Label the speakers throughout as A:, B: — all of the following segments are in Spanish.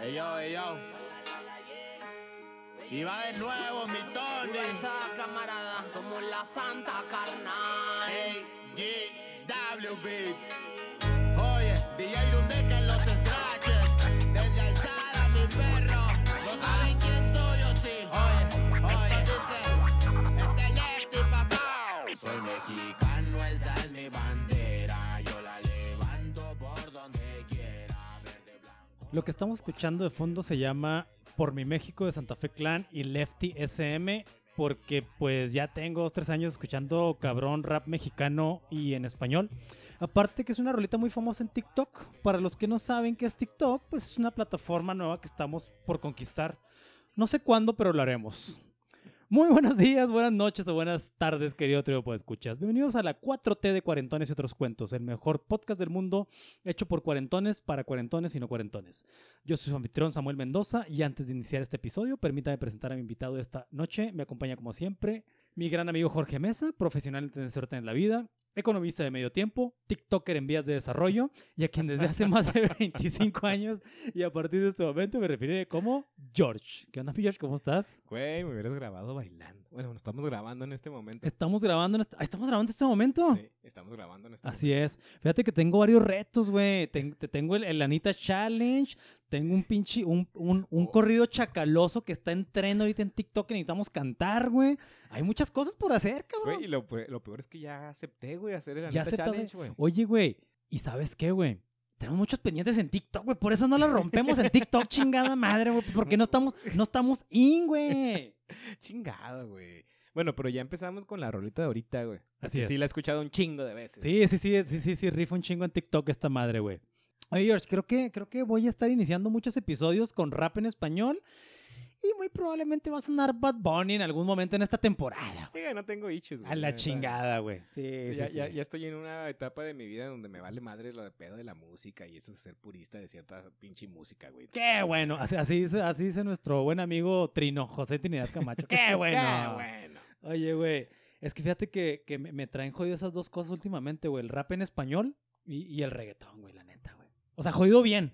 A: Ey yo, ey yo. Y va de nuevo mi Tony.
B: Esa camarada, somos la santa carnal.
A: AGW Beats.
C: Lo que estamos escuchando de fondo se llama Por mi México de Santa Fe Clan y Lefty SM, porque pues ya tengo tres años escuchando cabrón rap mexicano y en español. Aparte que es una rolita muy famosa en TikTok. Para los que no saben qué es TikTok, pues es una plataforma nueva que estamos por conquistar. No sé cuándo, pero lo haremos. Muy buenos días, buenas noches o buenas tardes, querido trío de escuchas. Bienvenidos a la 4T de Cuarentones y otros cuentos, el mejor podcast del mundo hecho por cuarentones para cuarentones y no cuarentones. Yo soy su anfitrión Samuel Mendoza y antes de iniciar este episodio, permítame presentar a mi invitado de esta noche. Me acompaña como siempre mi gran amigo Jorge Mesa, profesional en tener suerte en la vida, economista de medio tiempo, TikToker en vías de desarrollo y a quien desde hace más de 25 años y a partir de este momento me referiré como George. ¿Qué onda, George? ¿Cómo estás?
D: Güey, me hubieras grabado bailando. Bueno, estamos grabando en este momento.
C: Estamos grabando en este, ah, ¿estamos grabando en este momento.
D: Sí, estamos grabando en este
C: Así es. Fíjate que tengo varios retos, güey. Ten- te tengo el, el Anita Challenge. Tengo un pinche, un, un, un
D: Oh.
C: corrido chacaloso que está en tren ahorita en TikTok que necesitamos cantar, güey. Hay muchas cosas por hacer, cabrón.
D: Güey, y lo, pe- lo peor es que ya acepté, güey, hacer el
C: ya.
D: Challenge, güey.
C: Oye, güey. ¿Y sabes qué, güey? Tenemos muchos pendientes en TikTok, güey. Por eso no la rompemos en TikTok, chingada madre, güey. Pues porque no estamos, no estamos in, güey.
D: Chingado, güey. Bueno, pero ya empezamos con la rolita de ahorita, güey.
C: Así es.
D: Sí, la he escuchado un chingo de veces.
C: Sí, sí, sí, sí, sí, sí, rifa un chingo en TikTok esta madre, güey. Oye, George, creo que, creo que voy a estar iniciando muchos episodios con rap en español y muy probablemente va a sonar Bad Bunny en algún momento en esta temporada. güey.
D: Diga, no tengo issues, güey.
C: A la chingada, güey. Sí,
D: Sí,
C: sí,
D: ya,
C: sí.
D: ya, ya estoy en una etapa de mi vida donde me vale madre lo de pedo de la música y eso es ser purista de cierta pinche música, güey.
C: Qué bueno. Así, así, dice, así dice nuestro buen amigo Trino, José Trinidad Camacho. Qué bueno.
D: Qué bueno.
C: Oye, güey. Es que fíjate que, que me, me traen jodido esas dos cosas últimamente, güey. El rap en español y, y el reggaetón, güey, la neta, güey. O sea, jodido bien.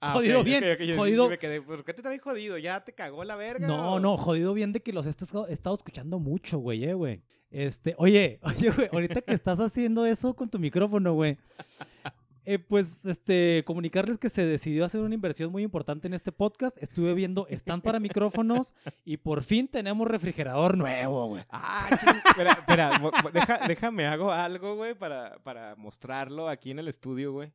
C: Jodido
D: Ah, ok,
C: bien,
D: ok, ok, yo
C: jodido-
D: me quedé, ¿Por qué te traes jodido? ¿Ya te cagó la verga?
C: No,
D: o-
C: no, jodido bien de que los he estado, escuchando mucho, güey, eh, güey. Este, oye, oye, güey, ahorita que estás haciendo eso con tu micrófono, güey. eh, pues, este, comunicarles que se decidió hacer una inversión muy importante en este podcast. Estuve viendo stand para micrófonos y por fin tenemos refrigerador nuevo, güey.
D: Ah, espera, espera, deja- déjame hago algo, güey, para, para mostrarlo aquí en el estudio, güey.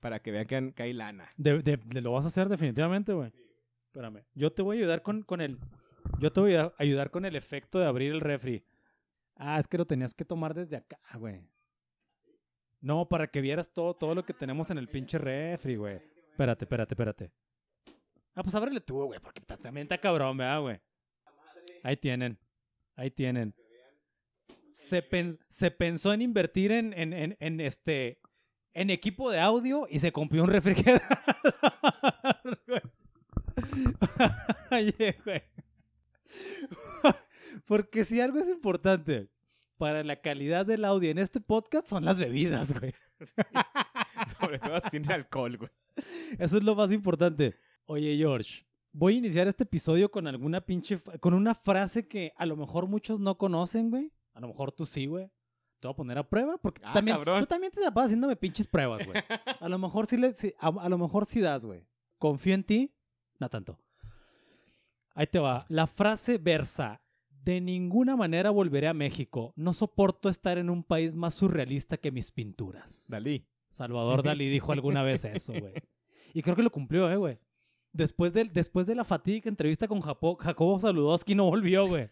D: Para que vean que, hay lana.
C: De, de- de- lo vas a hacer definitivamente, güey. Espérame. Yo te voy a ayudar con, con el. Yo te voy a ayudar con el efecto de abrir el refri. Ah, es que lo tenías que tomar desde acá, güey. No, para que vieras todo, todo lo que tenemos en el pinche refri, güey. Espérate, espérate, espérate. Ah, pues ábrele tú, güey, porque ta- también está cabrón, ¿verdad, güey? Ahí tienen. Ahí tienen. Se, pen- se pensó en invertir en, en, en, en este en equipo de audio y se compró un refrigerador. Oye, güey. Porque si algo es importante para la calidad del audio en este podcast son las bebidas, güey.
D: Sobre todo si tiene alcohol, güey.
C: Eso es lo más importante. Oye, George, voy a iniciar este episodio con alguna pinche. con una frase que a lo mejor muchos no conocen, güey. A lo mejor tú sí, güey. Te voy a poner a prueba porque tú,
D: Ah,
C: también,
D: cabrón.
C: tú también te la pasas haciéndome pinches pruebas, güey. A lo mejor sí, le, sí- a, a lo mejor sí das, güey. Confío en ti, no tanto. Ahí te va. La frase versa. De ninguna manera volveré a México. No soporto estar en un país más surrealista que mis pinturas.
D: Dalí.
C: Salvador Dalí dijo alguna vez eso, güey. Y creo que lo cumplió, eh, güey. Después de, después de la fatídica entrevista con Japo- Jacobo Saludowski no volvió, güey.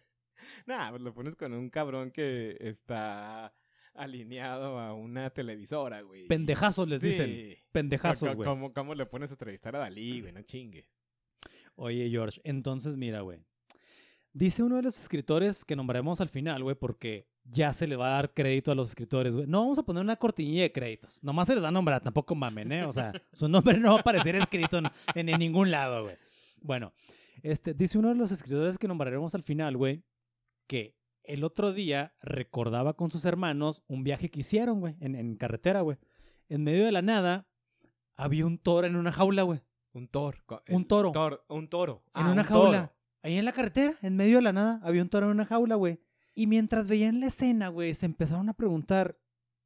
D: Nah, pues lo pones con un cabrón que está alineado a una televisora, güey.
C: Pendejazos les dicen.
D: Sí.
C: Pendejazos,
D: Co-
C: güey.
D: ¿Cómo, ¿Cómo le pones a entrevistar a Dalí, güey? No chingue.
C: Oye, George, entonces mira, güey. Dice uno de los escritores que nombraremos al final, güey, porque ya se le va a dar crédito a los escritores, güey. No vamos a poner una cortinilla de créditos. Nomás se les va a nombrar, tampoco mamen, ¿eh? O sea, su nombre no va a aparecer escrito en, en- en ningún lado, güey. Bueno, este, dice uno de los escritores que nombraremos al final, güey, que el otro día recordaba con sus hermanos un viaje que hicieron, güey, en, en carretera, güey. En medio de la nada, había un toro en una jaula, güey.
D: Un toro.
C: Un toro.
D: tor- un toro.
C: en
D: Ah,
C: una
D: un toro.
C: jaula. Ahí en la carretera, en medio de la nada, había un toro en una jaula, güey. Y mientras veían la escena, güey, se empezaron a preguntar,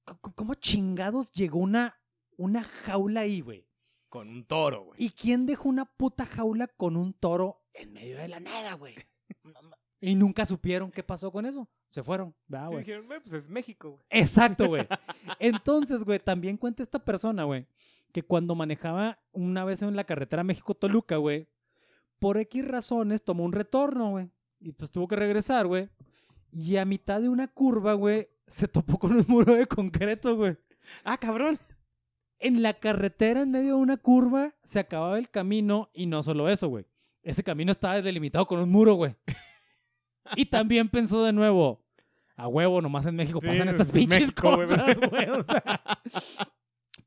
C: "¿C- c- ¿cómo chingados llegó una, una jaula ahí, güey?
D: Con un toro, güey.
C: ¿Y quién dejó una puta jaula con un toro en medio de la nada, güey? y nunca supieron qué pasó con eso. Se fueron. ¿verdad,
D: Y
C: güey?
D: dijeron, güey, pues es México, güey.
C: Exacto, güey. Entonces, güey, también cuenta esta persona, güey, que cuando manejaba una vez en la carretera México-Toluca, güey, por X razones tomó un retorno, güey. Y pues tuvo que regresar, güey. Y a mitad de una curva, güey, se topó con un muro de concreto, güey.
D: Ah, cabrón.
C: En la carretera, en medio de una curva, se acababa el camino y no solo eso, güey. Ese camino estaba delimitado con un muro, güey. Y también pensó de nuevo, a huevo, nomás en México
D: Sí,
C: pasan
D: es
C: estas pinches
D: México, güey.
C: cosas, güey. o sea.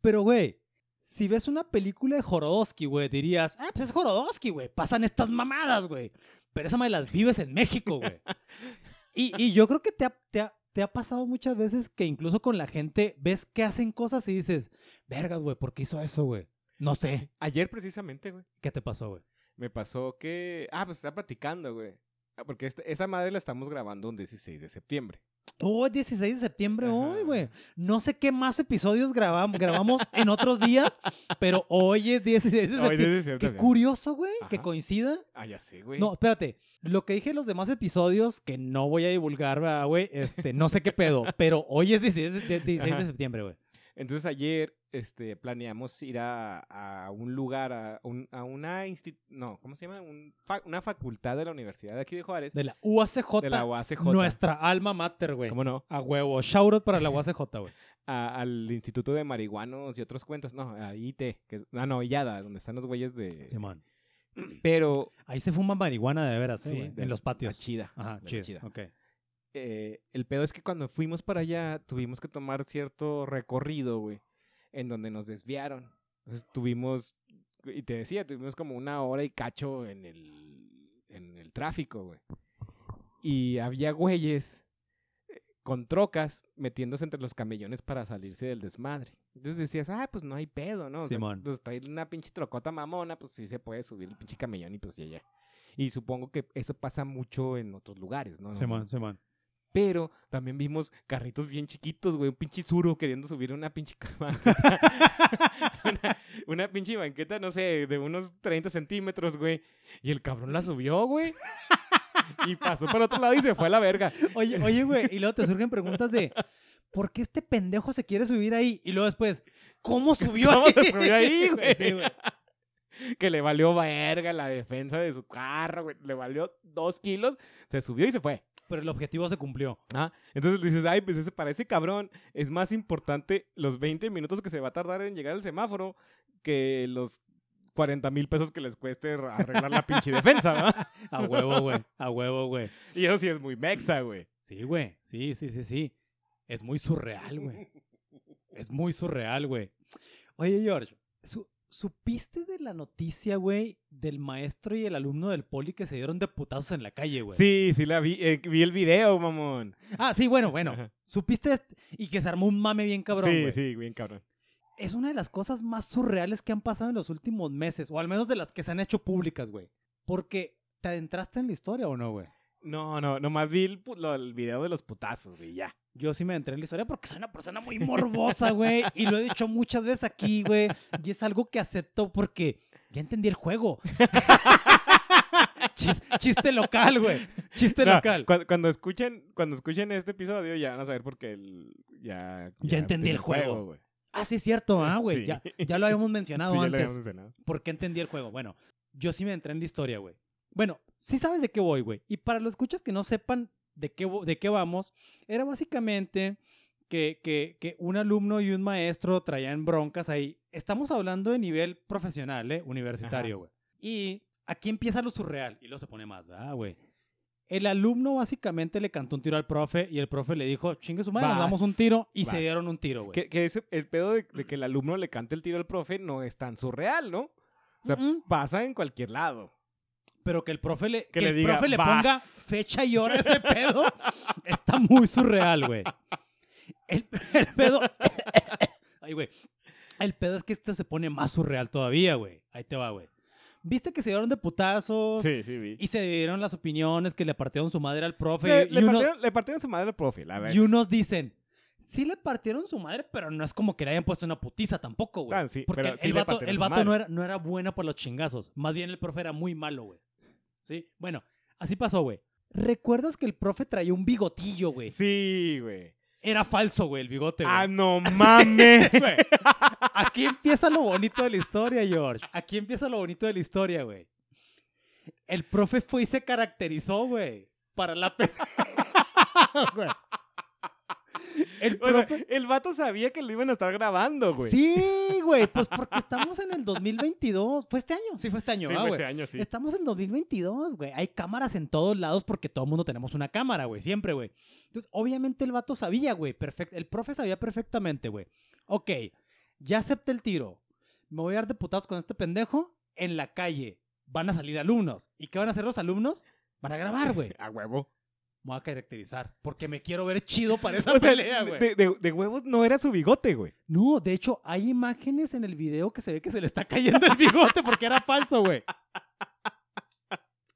C: Pero, güey, si ves una película de Jorodowski, güey, dirías, ah, pues es Jorodowski, güey. Pasan estas mamadas, güey. Pero esa me las vives en México, güey. Y, y yo creo que te ha, te, ha, te ha pasado muchas veces que incluso con la gente ves que hacen cosas y dices, vergas, güey, ¿por qué hizo eso, güey? No sé.
D: Ayer precisamente, güey.
C: ¿Qué te pasó, güey?
D: Me pasó que... Ah, pues estaba platicando, güey. Ah, Porque este- esa madre la estamos grabando un 16 de septiembre.
C: Oh, es 16 de septiembre
D: Ajá.
C: hoy, güey. No sé qué más episodios grabamos, grabamos en otros días, pero hoy es 16 de
D: Hoy
C: septiembre.
D: 16 de
C: Qué curioso, güey, que coincida.
D: Ah, ya sé, güey.
C: No, espérate. Lo que dije en los demás episodios, que no voy a divulgar, ¿verdad, güey, este, no sé qué pedo, pero hoy es 16 de, de- 16 de septiembre, güey.
D: Entonces ayer este, planeamos ir a, a un lugar, a, un- a una no, ¿cómo se llama? Un fa- una facultad de la Universidad de aquí de Juárez.
C: De la UACJ,
D: de la UACJ.
C: nuestra alma mater, güey.
D: ¿Cómo no?
C: A huevo. Shout out para la UACJ, güey.
D: Al Instituto de Marihuanos y otros cuentos. No, a IT. Que es, ah, no, Illada, donde están los güeyes de...
C: Simón.
D: Pero...
C: Ahí se fuma marihuana de veras, eh,
D: sí, de
C: en los patios.
D: chida.
C: Ajá, chido.
D: chida.
C: Ok.
D: Eh, el pedo es que cuando fuimos para allá tuvimos que tomar cierto recorrido, güey, en donde nos desviaron. Entonces tuvimos, y te decía, tuvimos como una hora y cacho en el, en el tráfico, güey. Y había güeyes eh, con trocas metiéndose entre los camellones para salirse del desmadre. Entonces decías, ah, pues no hay pedo, ¿no? O sea,
C: Simón.
D: pues trae una pinche trocota mamona, pues sí se puede subir el pinche camellón y pues ya, ya. Y supongo que eso pasa mucho en otros lugares, ¿no?
C: Simón, Simón.
D: Pero también vimos carritos bien chiquitos, güey. Un pinche suro queriendo subir una pinche banqueta. una, una pinche banqueta, no sé, de unos 30 centímetros, güey. Y el cabrón la subió, güey. Y pasó por otro lado y se fue a la verga.
C: Oye, oye, güey, y luego te surgen preguntas de ¿por qué este pendejo se quiere subir ahí? Y luego después, ¿cómo subió
D: ¿Cómo
C: ahí?
D: se subió ahí, güey?
C: Sí, güey.
D: Que le valió verga la defensa de su carro, güey. Le valió dos kilos, se subió y se fue.
C: Pero el objetivo se cumplió.
D: Ah, entonces dices, ay, pues ese, para ese cabrón es más importante los 20 minutos que se va a tardar en llegar al semáforo que los 40 mil pesos que les cueste arreglar la pinche defensa, ¿verdad?
C: A huevo, güey. A huevo, güey.
D: Y eso sí es muy mexa, güey.
C: Sí, güey. Sí, sí, sí, sí. Es muy surreal, güey. Es muy surreal, güey. Oye, George, su- ¿supiste de la noticia, güey, del maestro y el alumno del poli que se dieron de putazos en la calle, güey?
D: Sí, sí la vi, eh, vi el video, mamón.
C: Ah, sí, bueno, bueno. ¿Supiste y que se armó un mame bien cabrón,
D: sí,
C: güey?
D: sí, bien cabrón.
C: Es una de las cosas más surreales que han pasado en los últimos meses, o al menos de las que se han hecho públicas, güey. Porque, ¿te adentraste en la historia o no, güey?
D: No, no, nomás vi el, pu- lo- el video de los putazos, güey, ya.
C: Yo sí me entré en la historia porque soy una persona muy morbosa, güey. Y lo he dicho muchas veces aquí, güey. Y es algo que acepto porque ya entendí el juego. Chis- chiste local, güey. Chiste
D: No,
C: local.
D: Cuando, cuando escuchen, cuando escuchen este episodio ya van a saber por qué el, ya,
C: Ya entendí el juego.
D: güey.
C: Ah, sí, es cierto, ah, güey.
D: Sí.
C: Ya, ya lo habíamos mencionado
D: Sí, ya lo
C: antes.
D: habíamos mencionado.
C: ¿Por qué entendí el juego? Bueno, yo sí me entré en la historia, güey. Bueno, sí sabes de qué voy, güey. Y para los escuchas que no sepan de qué, de qué vamos, era básicamente que, que, que un alumno y un maestro traían broncas ahí. Estamos hablando de nivel profesional, ¿eh? Universitario, güey. Y aquí empieza lo surreal. Y luego se pone más, ¿verdad, güey? El alumno básicamente le cantó un tiro al profe y el profe le dijo, chingue su madre, nos
D: Vas,
C: damos un tiro y se dieron un tiro, güey.
D: Que, que ese, el pedo de, de que el alumno le cante el tiro al profe no es tan surreal, ¿no? O sea, pasa en cualquier lado.
C: Pero que el profe le, que
D: le
C: el
D: diga,
C: profe le
D: "Vas".
C: ponga fecha y hora a ese pedo está muy surreal, güey. El, el pedo. Ay, güey. El pedo es que este se pone más surreal todavía, güey. Ahí te va, güey. ¿Viste que se dieron de putazos?
D: Sí, sí, vi.
C: Y se dieron las opiniones que le partieron su madre al profe.
D: Le,
C: y,
D: le
C: uno-
D: partieron, le partieron su madre al profe, la verdad.
C: y unos dicen, sí le partieron su madre, pero no es como que le hayan puesto una putiza tampoco, güey.
D: Ah, sí,
C: Porque
D: pero
C: el,
D: sí
C: el vato, el no, era, no era buena por los chingazos. Más bien el profe era muy malo, güey. ¿Sí? Bueno, así pasó, güey. ¿Recuerdas que el profe traía un bigotillo, güey?
D: Sí, güey.
C: Era falso, güey, el bigote, güey.
D: Ah, no mames.
C: Güey, Aquí empieza lo bonito de la historia, George. Aquí empieza lo bonito de la historia, güey. El profe fue y se caracterizó, güey. Para la. Güey. El profe...
D: el vato sabía que lo iban a estar grabando, güey.
C: Sí, güey, pues porque estamos en el 2022. ¿Fue este año? Sí, fue este año,
D: Sí,
C: ah,
D: fue
C: güey.
D: este año, sí.
C: Estamos en 2022, güey. Hay cámaras en todos lados porque todo el mundo tenemos una cámara, güey. Siempre, güey. Entonces, obviamente el vato sabía, güey. perfect- El profe sabía perfectamente, güey. Ok, ya acepté el tiro. Me voy a dar de putazos con este pendejo en la calle. Van a salir alumnos. ¿Y qué van a hacer los alumnos? Van a grabar, güey.
D: A huevo.
C: Me voy a caracterizar porque me quiero ver chido para esa
D: O sea,
C: pelea, güey.
D: de, de- de huevos no era su bigote, güey.
C: No, de hecho, hay imágenes en el video que se ve que se le está cayendo el bigote porque era falso, güey.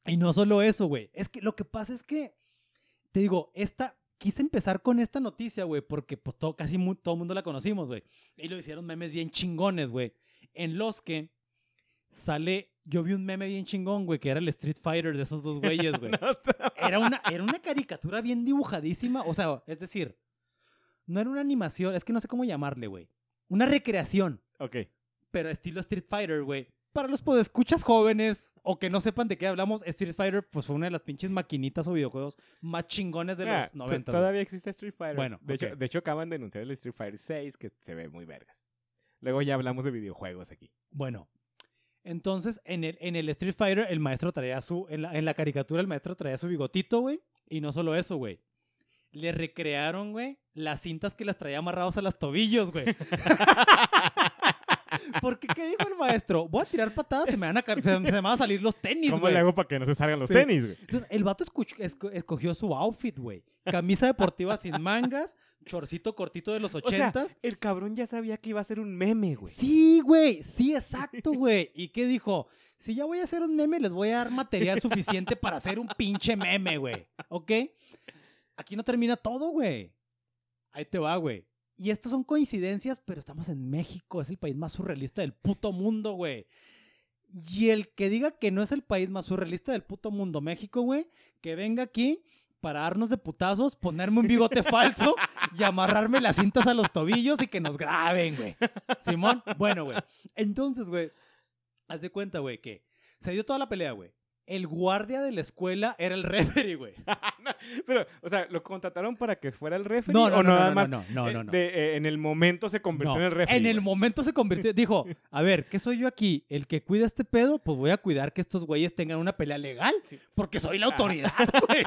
C: Y no solo eso, güey. Es que lo que pasa es que, te digo, esta, quise empezar con esta noticia, güey, porque pues todo, casi todo el mundo la conocimos, güey. Y lo hicieron memes bien chingones, güey. En los que sale, yo vi un meme bien chingón, güey, que era el Street Fighter de esos dos güeyes, güey. Era una, era una caricatura bien dibujadísima. O sea, es decir, no era una animación, es que no sé cómo llamarle, güey. Una recreación,
D: Ok.
C: pero estilo Street Fighter, güey. Para los podescuchas jóvenes o que no sepan de qué hablamos, Street Fighter pues fue una de las pinches maquinitas o videojuegos más chingones de
D: Ah,
C: los
D: to-
C: 90. güey.
D: Todavía existe Street Fighter.
C: Bueno,
D: de, hecho, de hecho, acaban de anunciar el Street Fighter 6 que se ve muy vergas. Luego ya hablamos de videojuegos aquí.
C: Bueno, entonces en el, en el Street Fighter el maestro traía su, en la, en la caricatura el maestro traía su bigotito, güey. Y no solo eso, güey. Le recrearon, güey, las cintas que las traía amarrados a los tobillos, güey. Porque, ¿qué dijo el maestro? Voy a tirar patadas, se me van a, se, se me van a salir los tenis,
D: ¿Cómo
C: güey.
D: le hago para que no se salgan los
C: Sí.
D: tenis, güey?
C: Entonces, el vato escogió su outfit, güey. Camisa deportiva sin mangas, chorcito cortito de los
D: O sea,
C: ochentas.
D: el cabrón ya sabía que iba a ser un meme, güey.
C: Sí, güey, sí, exacto, güey. ¿Y qué dijo? Si ya voy a hacer un meme, les voy a dar material suficiente para hacer un pinche meme, güey. ¿Ok? Aquí no termina todo, güey. Ahí te va, güey. Y estas son coincidencias, pero estamos en México, es el país más surrealista del puto mundo, güey. Y el que diga que no es el país más surrealista del puto mundo, México, güey, que venga aquí para darnos de putazos, ponerme un bigote falso y amarrarme las cintas a los tobillos y que nos graben, güey. Simón, bueno, güey. Entonces, güey, haz de cuenta, güey, que se dio toda la pelea, güey. El guardia de la escuela era el referee, güey.
D: Pero, o sea, ¿lo contrataron para que fuera el referee?
C: No, no,
D: o
C: no,
D: nada
C: no,
D: más
C: no, no,
D: eh,
C: no, no.
D: de- eh, en el momento se convirtió en el referee.
C: En el
D: güey?
C: momento se convirtió, dijo, a ver, ¿qué soy yo aquí? ¿El que cuida este pedo? Pues voy a cuidar que estos güeyes tengan una pelea legal,
D: Sí.
C: porque soy la autoridad, güey.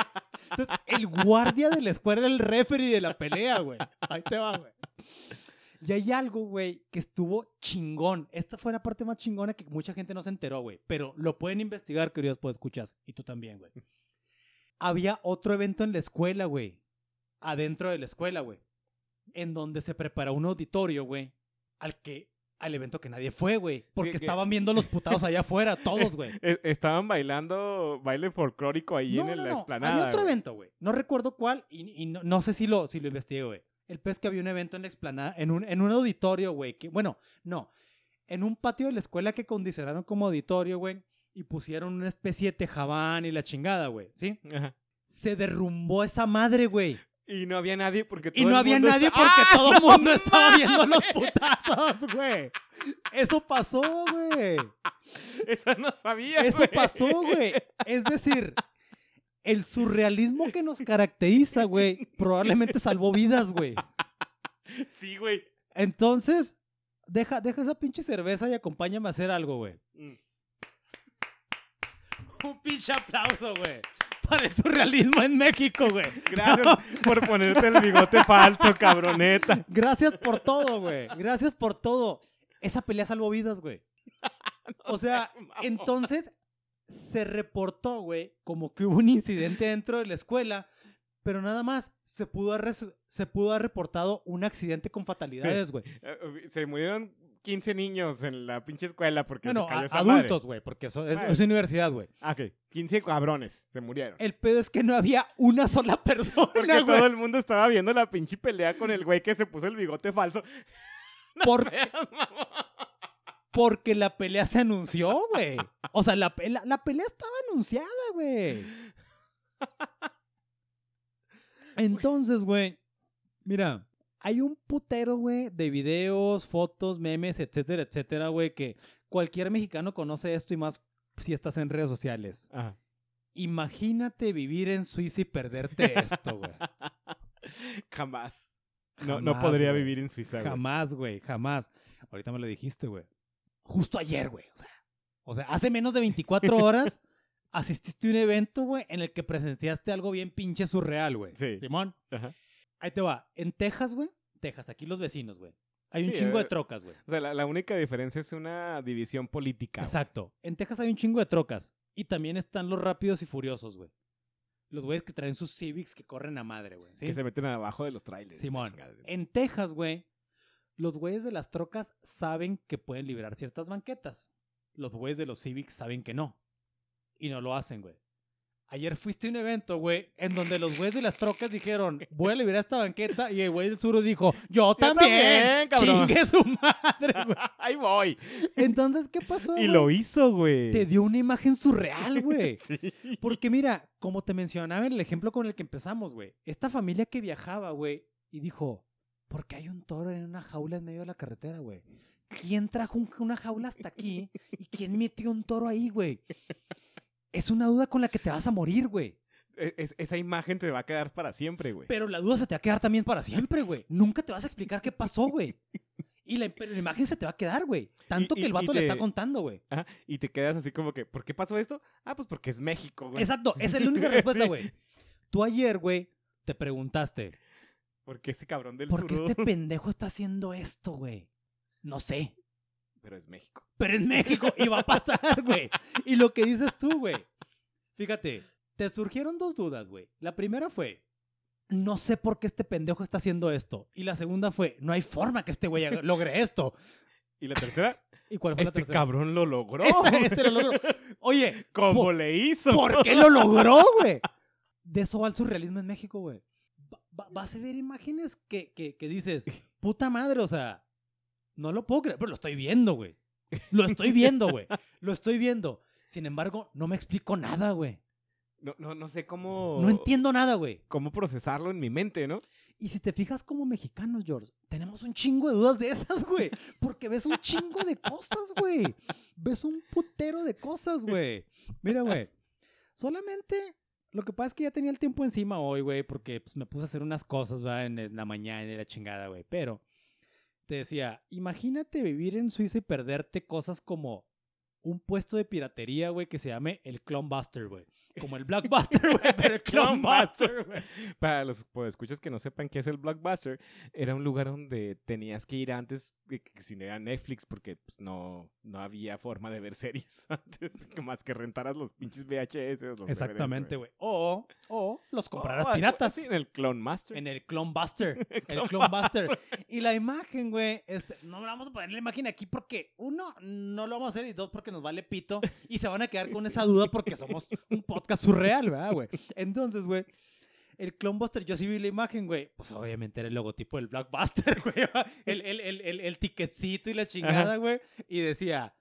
C: Entonces, el guardia de la escuela era el referee de la pelea, güey. Ahí te va, güey. Y hay algo, güey, que estuvo chingón. Esta fue la parte más chingona que mucha gente no se enteró, güey. Pero lo pueden investigar, queridos escuchas Y tú también, güey. Había otro evento en la escuela, güey. Adentro de la escuela, güey. En donde se preparó un auditorio, güey. Al que... Al evento que nadie fue, güey. Porque
D: ¿Qué- qué?
C: estaban viendo los putados allá afuera, todos, güey.
D: Eh, Estaban bailando baile folclórico ahí en el- la explanada.
C: Había otro
D: güey.
C: evento, güey. No recuerdo cuál y, y no, no sé si lo, si lo investigué, güey. El pez que había un evento en la explanada, en un, en un auditorio, güey. Que, bueno, no. En un patio de la escuela que condicionaron como auditorio, güey. Y pusieron una especie de tejabán y la chingada, güey. ¿Sí?
D: Ajá.
C: Se derrumbó esa madre, güey.
D: Y no había nadie porque
C: Y
D: todo
C: no
D: el
C: había
D: mundo
C: nadie
D: está-
C: porque
D: ¡Ah!
C: todo el mundo estaba viendo los putazos, güey. Eso pasó, güey.
D: Eso no sabía,
C: Eso
D: güey.
C: pasó, güey. Es decir, el surrealismo que nos caracteriza, güey, probablemente salvó vidas, güey.
D: Sí, güey.
C: Entonces, deja, deja esa pinche cerveza y acompáñame a hacer algo, güey.
D: Mm.
C: Un pinche aplauso, güey. Para el surrealismo en México, güey.
D: Gracias por ponerte el bigote falso, cabroneta.
C: Gracias por todo, güey. Gracias por todo. Esa pelea salvó vidas, güey. O sea, entonces se reportó, güey, como que hubo un incidente dentro de la escuela, pero nada más se pudo haber, se pudo haber reportado un accidente con fatalidades, güey.
D: Eh, Se murieron 15 niños en la pinche escuela porque
C: Bueno,
D: se cayó esa
C: adultos, güey, porque eso es, es universidad, güey.
D: Ah, ok. 15 cabrones se murieron.
C: El pedo es que no había una sola persona,
D: Porque
C: güey.
D: todo el mundo estaba viendo la pinche pelea con el güey que se puso el bigote falso.
C: Por- porque la pelea se anunció, güey. O sea, la, la, la pelea estaba anunciada, güey. Entonces, güey, mira, hay un putero, güey, de videos, fotos, memes, etcétera, etcétera, güey, que cualquier mexicano conoce esto y más si estás en redes sociales.
D: Ajá.
C: Imagínate vivir en Suiza y perderte esto, güey.
D: Jamás. No, no podría vivir en Suiza. güey.
C: Jamás, güey, jamás. Ahorita me lo dijiste, güey. Justo ayer, güey. O sea, o sea, hace menos de 24 horas asististe a un evento, güey, en el que presenciaste algo bien pinche surreal, güey.
D: Sí.
C: Simón,
D: Ajá.
C: ahí te va. En Texas, güey. Texas, aquí los vecinos, güey. Hay un
D: Sí,
C: chingo
D: eh,
C: de trocas, güey.
D: O sea, la, la única diferencia es una división política.
C: Exacto. En Texas hay un chingo de trocas. Y también están los rápidos y furiosos, güey. Los güeyes que traen sus Civics que corren a madre, güey. ¿sí?
D: Que se meten abajo de los trailers.
C: Simón, en Texas, güey, los güeyes de las trocas saben que pueden liberar ciertas banquetas. Los güeyes de los Civics saben que no. Y no lo hacen, güey. Ayer fuiste a un evento, güey, en donde los güeyes de las trocas dijeron, voy a liberar esta banqueta, y el güey del sur dijo, yo también,
D: también, cabrón".
C: chingue su madre, güey.
D: Ahí voy.
C: Entonces, ¿qué pasó,
D: Y
C: güey?
D: lo hizo, güey.
C: Te dio una imagen surreal, güey.
D: Sí.
C: Porque mira, como te mencionaba en el ejemplo con el que empezamos, güey. Esta familia que viajaba, güey, y dijo, ¿por qué hay un toro en una jaula en medio de la carretera, güey? ¿Quién trajo un- una jaula hasta aquí? ¿Y quién metió un toro ahí, güey? Es una duda con la que te vas a morir, güey.
D: E- es- esa imagen te va a quedar para siempre, güey.
C: Pero la duda se te va a quedar también para siempre, güey. Nunca te vas a explicar qué pasó, güey. Y la, pero la imagen se te va a quedar, güey. Tanto
D: Y-
C: que el vato le está contando, güey.
D: Ajá, Y te quedas así como que, ¿por qué pasó esto? Ah, pues porque es México, güey.
C: Exacto, esa es la única respuesta,
D: Sí.
C: güey. Tú ayer, güey, te preguntaste,
D: Porque ese cabrón del
C: ¿Por qué
D: sur.
C: este pendejo está haciendo esto, güey? No sé.
D: Pero es México.
C: Pero en México y va a pasar, güey. Y lo que dices tú, güey. Fíjate, te surgieron dos dudas, güey. La primera fue, no sé por qué este pendejo está haciendo esto. Y la segunda fue, no hay forma que este güey logre esto.
D: Y la tercera,
C: ¿Y cuál fue la
D: este
C: tercera?
D: cabrón lo logró.
C: Este, este lo logró. Oye,
D: ¿Cómo le hizo?
C: ¿por qué lo logró, güey? De eso va el surrealismo en México, güey. Va- va- vas a ver imágenes que, que, que dices, puta madre, o sea, no lo puedo creer, pero lo estoy viendo, güey. Lo estoy viendo, güey. Lo estoy viendo. Sin embargo, no me explico nada, güey.
D: No, no, no sé cómo.
C: No entiendo nada, güey.
D: Cómo procesarlo en mi mente, ¿no?
C: Y si te fijas como mexicanos, George, tenemos un chingo de dudas de esas, güey. Porque ves un chingo de cosas, güey. Ves un putero de cosas, güey. Mira, güey. Solamente lo que pasa es que ya tenía el tiempo encima hoy, güey, porque pues, me puse a hacer unas cosas, ¿verdad? En, la mañana y la chingada, güey. Pero te decía, imagínate vivir en Suiza y perderte cosas como un puesto de piratería, güey, que se llame el Clonbuster, güey. Como el Blockbuster, güey, pero el Clonbuster, güey.
D: Para los escuchas que no sepan qué es el Blockbuster, era un lugar donde tenías que ir antes que si no era Netflix, porque pues, no, no había forma de ver series antes, que más que rentaras los pinches VHS. los
C: Exactamente, güey. O, o los compraras
D: Oh,
C: piratas.
D: Sí, en el Clone Master.
C: En el Clonbuster. el
D: Clone
C: Clonbuster. Y la imagen, güey, este, no vamos a poner la imagen aquí porque, uno, no lo vamos a hacer y dos, porque nos vale pito y se van a quedar con esa duda porque somos un podcast surreal, ¿verdad, güey? Entonces, güey, el Clonbuster, yo sí vi la imagen, güey. Pues obviamente era el logotipo del Blockbuster, güey. El, el, el, el, ticketcito y la chingada, güey. Y decía,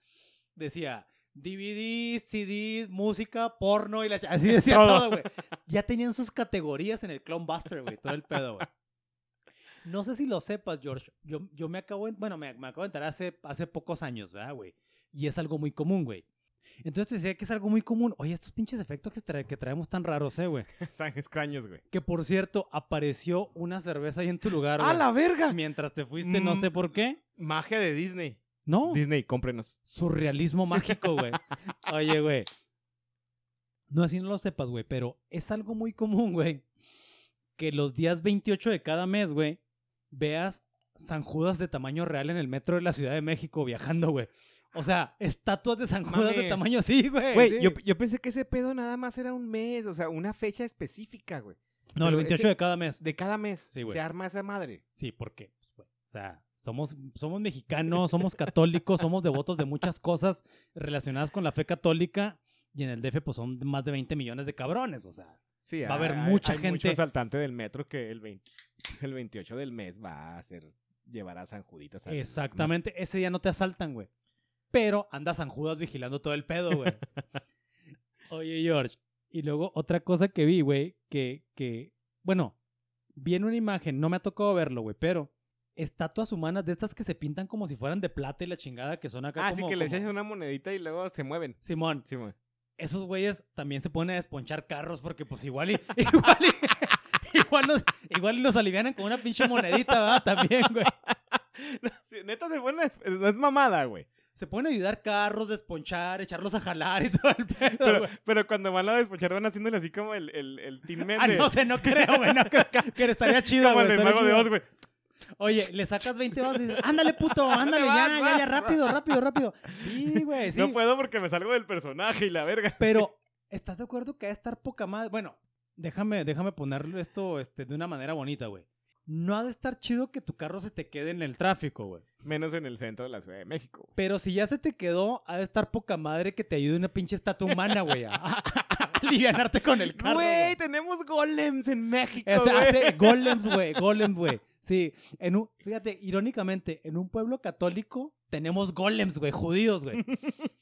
C: decía, DVDs, CDs, música, porno y la Así decía
D: Todo.
C: güey. Ya tenían sus categorías en el Clonbuster, güey. Todo el pedo, güey. No sé si lo sepas, George. Yo, yo me acabo, de- bueno, me, me acabo de enterar hace, hace pocos años, ¿verdad, güey? Y es algo muy común, güey. Entonces decía que es algo muy común. Oye, estos pinches efectos que, trae- que traemos tan raros, ¿eh, güey?
D: Están extraños, güey.
C: Que por cierto, apareció una cerveza ahí en tu lugar,
D: ¡A
C: güey.
D: la verga!
C: Mientras te fuiste, no
D: Mm.
C: sé por qué.
D: Magia de Disney.
C: No.
D: Disney, cómprenos.
C: Surrealismo mágico, güey. Oye, güey. No así no lo sepas, güey, pero es algo muy común, güey. Que los días 28 de cada mes, güey, veas San Judas de tamaño real en el metro de la Ciudad de México viajando, güey. O sea, estatuas de San Judas de tamaño así, güey.
D: Güey,
C: sí.
D: yo, yo pensé que ese pedo nada más era un mes, o sea, una fecha específica, güey.
C: No, el
D: pero
C: 28
D: ese-
C: de cada mes.
D: De cada mes
C: Sí, güey.
D: se arma esa madre.
C: Sí, ¿por qué? Pues, güey, o sea, Somos, somos mexicanos, somos católicos, somos devotos de muchas cosas relacionadas con la fe católica. Y en el DF, pues son más de 20 millones de cabrones, o sea.
D: Sí,
C: Va a haber
D: hay-
C: mucha
D: hay
C: gente-
D: Mucho asaltante del metro que el, 20 el 28 del mes va a hacer llevar a San Juditas. a-
C: Exactamente, ese día no te asaltan, güey. Pero anda San Judas vigilando todo el pedo, güey. Oye, George, y luego otra cosa que vi, güey, que, que, bueno, vi en una imagen, no me ha tocado verlo, güey, pero estatuas humanas de estas que se pintan como si fueran de plata y la chingada que son acá
D: Ah,
C: como...
D: sí, que le
C: como-
D: echas una monedita y luego se mueven.
C: Simón,
D: mueven.
C: esos güeyes también se ponen a desponchar carros porque pues igual y, igual y, igual los, igual y los alivianan con una pinche monedita, ¿verdad? También, güey.
D: Sí, neta se pone. No es mamada, güey.
C: Se pueden ayudar carros, desponchar, echarlos a jalar y todo el pedo,
D: Pero, pero cuando van a despochar van haciéndole así como el, el, el Man
C: Ah,
D: de-
C: no sé, no creo, güey. No creo que estaría chido,
D: como el del Mago de. Oz, güey.
C: Oye, le sacas 20 vasos y dices, ándale, puto, ándale,
D: vas,
C: ya, ya, ya, rápido, rápido, rápido. Sí, güey, sí.
D: No puedo porque me salgo del personaje y la verga.
C: Pero, ¿estás de acuerdo que va a estar poca madre? Bueno, déjame, déjame ponerlo esto este, de una manera bonita, güey. No ha de estar chido que tu carro se te quede en el tráfico, güey.
D: Menos en el centro de la Ciudad de México. güey.
C: Pero si ya se te quedó, ha de estar poca madre que te ayude una pinche estatua humana, güey. A, a- a alivianarte con el carro.
D: Güey,
C: güey.
D: tenemos golems en México,
C: O sea,
D: güey.
C: hace golems, güey, golems, güey. Sí, en un, fíjate, irónicamente, en un pueblo católico tenemos golems, güey, judíos, güey.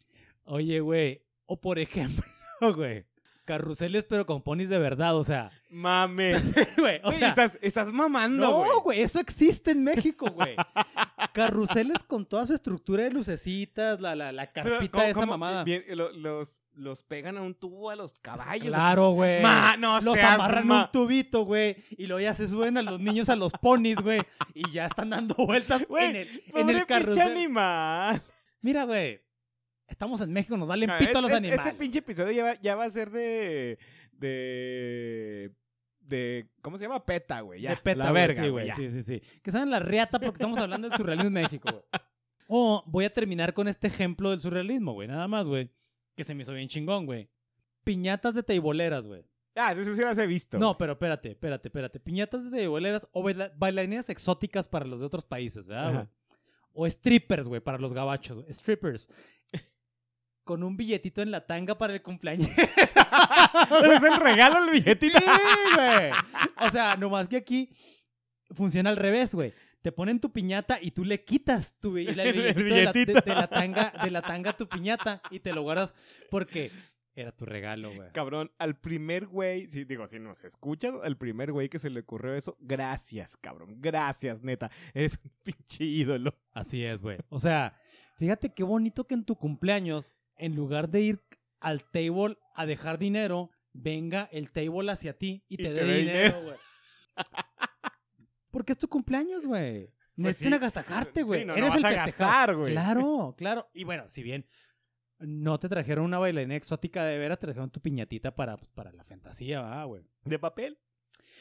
C: Oye, güey, o por ejemplo, güey, carruseles pero con ponis de verdad, o sea,
D: Mames.
C: güey, o
D: Güey,
C: sea,
D: estás, estás mamando,
C: no,
D: güey.
C: eso existe en México, güey. Carruseles con toda su estructura de lucecitas, la, la, la carpita
D: ¿cómo-
C: de esa mamada.
D: Bien, lo- los, los pegan a un tubo a los caballos.
C: Claro, güey.
D: No
C: los amarran
D: ma-
C: un tubito, güey. Y luego ya se suben a los niños a los ponis, güey. Y ya están dando vueltas
D: Güey,
C: en el, en el carrusel.
D: animal.
C: Mira, güey. Estamos en México, nos valen
D: Ah,
C: pito
D: es-
C: los
D: es-
C: animales.
D: Este pinche episodio ya va, ya va a ser de. de. de. ¿Cómo se llama? PETA, güey. Ya.
C: de peta,
D: la verga,
C: sí,
D: güey.
C: Sí, sí, sí. Que saben la riata porque estamos hablando del surrealismo en México, güey. O voy a terminar con este ejemplo del surrealismo, güey. Nada más, güey. Que se me hizo bien chingón, güey. Piñatas de teiboleras, güey.
D: Ah, sí, sí, las he visto.
C: No, pero espérate, espérate, espérate. Piñatas de teiboleras o baila- bailarinas exóticas para los de otros países, ¿verdad, güey? O strippers, güey, para los gabachos. Strippers. Con un billetito en la tanga para el cumpleaños.
D: es el regalo el billetito.
C: Sí, güey. O sea, nomás que aquí funciona al revés, güey. Te ponen tu piñata y tú le quitas tu el,
D: El
C: billetito de la, de-
D: billetito.
C: de la tanga, de la tanga a tu piñata y te lo guardas porque era tu regalo, güey.
D: Cabrón, al primer güey, si digo, si nos escuchas, al primer güey que se le ocurrió eso, gracias, cabrón, gracias, neta. Eres un pinche ídolo.
C: Así es, güey. O sea, fíjate qué bonito que en tu cumpleaños, en lugar de ir al table a dejar dinero, venga el table hacia ti y
D: Y
C: te,
D: te
C: dé dinero, güey. Porque es tu cumpleaños, güey.
D: Pues
C: Necesitan
D: sí.
C: agasajarte, güey.
D: Sí, no, no
C: Eres
D: vas
C: el
D: a gastar, güey.
C: Claro, claro. Y bueno, si bien no te trajeron una bailarina exótica de veras, te trajeron tu piñatita para, pues, para la fantasía, ¿va, güey?
D: ¿De papel?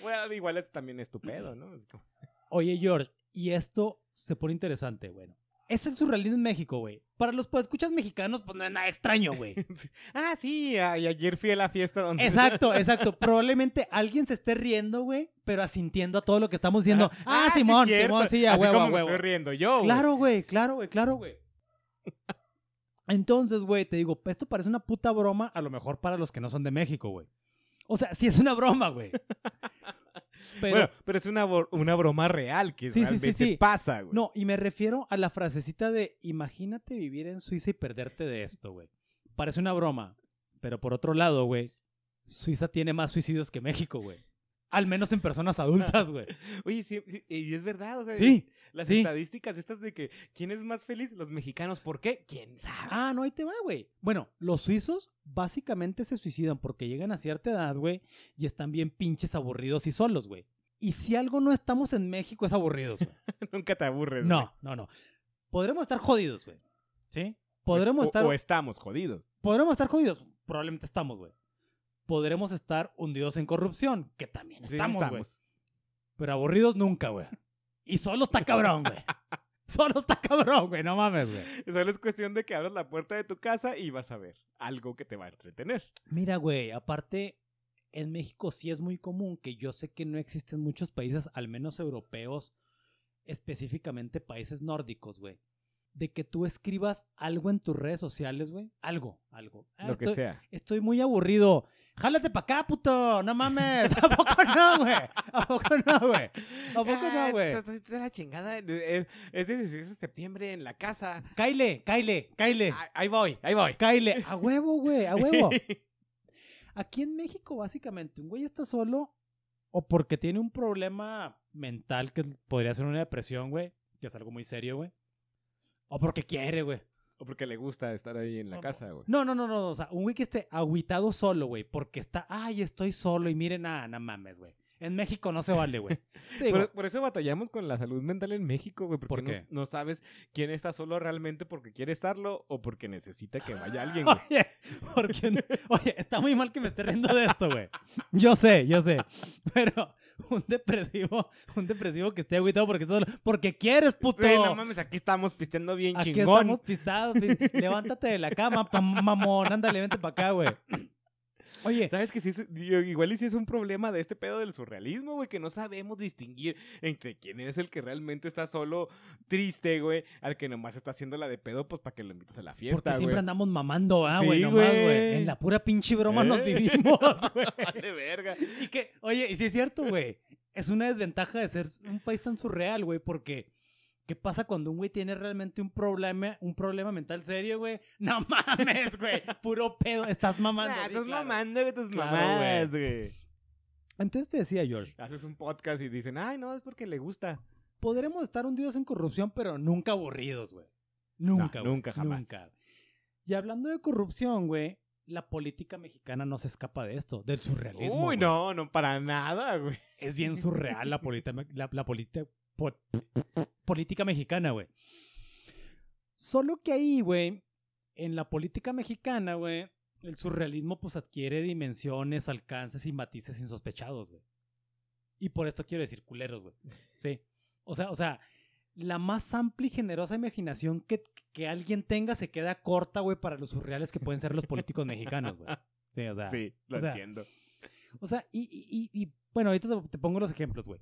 D: Bueno, igual es, también es tu pedo, ¿no?
C: Oye, George, y esto se pone interesante, bueno. Es el surrealismo en México, güey. Para los escuchas mexicanos, pues no es nada extraño, güey.
D: ah, sí, y ayer fui a la fiesta donde...
C: Exacto, exacto. Probablemente alguien se esté riendo, güey, pero asintiendo a todo lo que estamos diciendo. Ah,
D: sí,
C: Simón,
D: cierto.
C: Simón, sí, a
D: Así
C: huevo,
D: como
C: a
D: me
C: huevo.
D: estoy riendo yo, güey.
C: Claro, güey, claro, güey, claro, güey. Entonces, güey, te digo, esto parece una puta broma, a lo mejor para los que no son de México, güey. O sea, sí es una broma, güey. Pero,
D: Bueno, pero es una, una broma real que
C: Sí,
D: realmente
C: sí.
D: pasa, güey.
C: no, y me refiero a la frasecita de imagínate vivir en Suiza y perderte de esto, güey. Parece una broma, pero por otro lado, güey, Suiza tiene más suicidios que México, güey. Al menos en personas adultas, güey.
D: Oye, sí, sí, y es verdad, o sea,
C: Sí.
D: las
C: sí.
D: estadísticas estas de que quién es más feliz, los mexicanos, ¿por qué? ¿Quién sabe?
C: Ah, no, ahí te va, güey. Bueno, los suizos básicamente se suicidan porque llegan a cierta edad, güey, y están bien pinches aburridos y solos, güey. Y si algo no estamos en México es aburridos, güey.
D: Nunca te aburres. güey.
C: No, no, no. Podremos estar jodidos, güey. ¿Sí? Podremos
D: O-
C: estar
D: O estamos jodidos.
C: podremos estar jodidos, probablemente estamos, güey. Podremos estar hundidos en corrupción, que también estamos, güey. Pero aburridos nunca, güey. Y solo está cabrón, güey. Solo está cabrón, güey, no mames, güey.
D: Solo es cuestión de que abras la puerta de tu casa y vas a ver algo que te va a entretener.
C: Mira, güey, aparte, en México sí es muy común que yo sé que no existen muchos países, al menos europeos, específicamente países nórdicos, güey, de que tú escribas algo en tus redes sociales, güey. Algo, algo. Ah,
D: Lo que sea.
C: Estoy muy aburrido. Jálate para acá, puto. No mames. ¿A poco no, güey? ¿A poco no, güey? ¿A poco no, güey?
D: Ah, Estás de la chingada. Es es 16 de septiembre en la casa.
C: Caile, caile, caile.
D: Ahí- Ahí voy, ahí voy.
C: Caile. A huevo, güey, a huevo. Aquí en México, básicamente, un güey está solo o porque tiene un problema mental que podría ser una depresión, güey, que es algo muy serio, güey. O porque quiere, güey.
D: O porque le gusta estar ahí en la
C: No,
D: casa, güey.
C: No, no, no, no. O sea, un güey que esté agüitado solo, güey, porque está, ay, estoy solo y miren, nada, no mames, güey. En México no se vale, güey.
D: Por, por eso batallamos con la salud mental en México, güey. Porque
C: ¿Por
D: no,
C: qué?
D: no sabes quién está solo realmente porque quiere estarlo o porque necesita que vaya alguien, güey.
C: Oye, porque, no- oye, está muy mal que me esté riendo de esto, güey. Yo sé, yo sé. Pero un depresivo, un depresivo que esté agüitado porque, solo, porque quieres, puto.
D: Sí, no mames, aquí estamos pisteando bien
C: Aquí
D: chingón.
C: estamos pistados. pi- Levántate de la cama, pa- mamón. Ándale, vente para acá, güey. Oye,
D: ¿Sabes que sí es, igual y sí es un problema de este pedo del surrealismo, güey? Que no sabemos distinguir entre quién es el que realmente está solo triste, güey, al que nomás está haciendo la de pedo, pues para que lo invites a la fiesta,
C: porque siempre andamos mamando, ah, güey, nomás, güey. En la pura pinche broma nos
D: ¿Eh?
C: vivimos, güey.
D: de verga.
C: Y que, oye, y sí es cierto, güey. Es una desventaja de ser un país tan surreal, güey, porque ¿qué pasa cuando un güey tiene realmente un problema, un problema mental serio, güey? No mames, güey. Puro pedo, estás mamando.
D: Nah,
C: sí,
D: estás
C: claro.
D: mamando de tus
C: Claro,
D: güey.
C: Entonces te decía, George,
D: Haces un podcast y dicen, ay, no, es porque le gusta.
C: podremos estar hundidos en corrupción, pero nunca aburridos, güey. Nunca,
D: No,
C: güey,
D: nunca, jamás.
C: Nunca. Y hablando de corrupción, güey, la política mexicana no se escapa de esto, del surrealismo.
D: Uy,
C: güey.
D: no, no, para nada, güey.
C: Es bien surreal la, polita- la, la po- política mexicana, güey. Solo que ahí, güey, en la política mexicana, güey, el surrealismo pues adquiere dimensiones, alcances y matices insospechados, güey. Y por esto quiero decir culeros, güey. Sí. O sea, o sea, la más amplia y generosa imaginación que, que alguien tenga se queda corta, güey, para los surreales que pueden ser los políticos mexicanos, güey. Sí, o sea.
D: sí, lo
C: o sea,
D: entiendo.
C: O sea, y, y- y- y, bueno, ahorita te, te pongo los ejemplos, güey.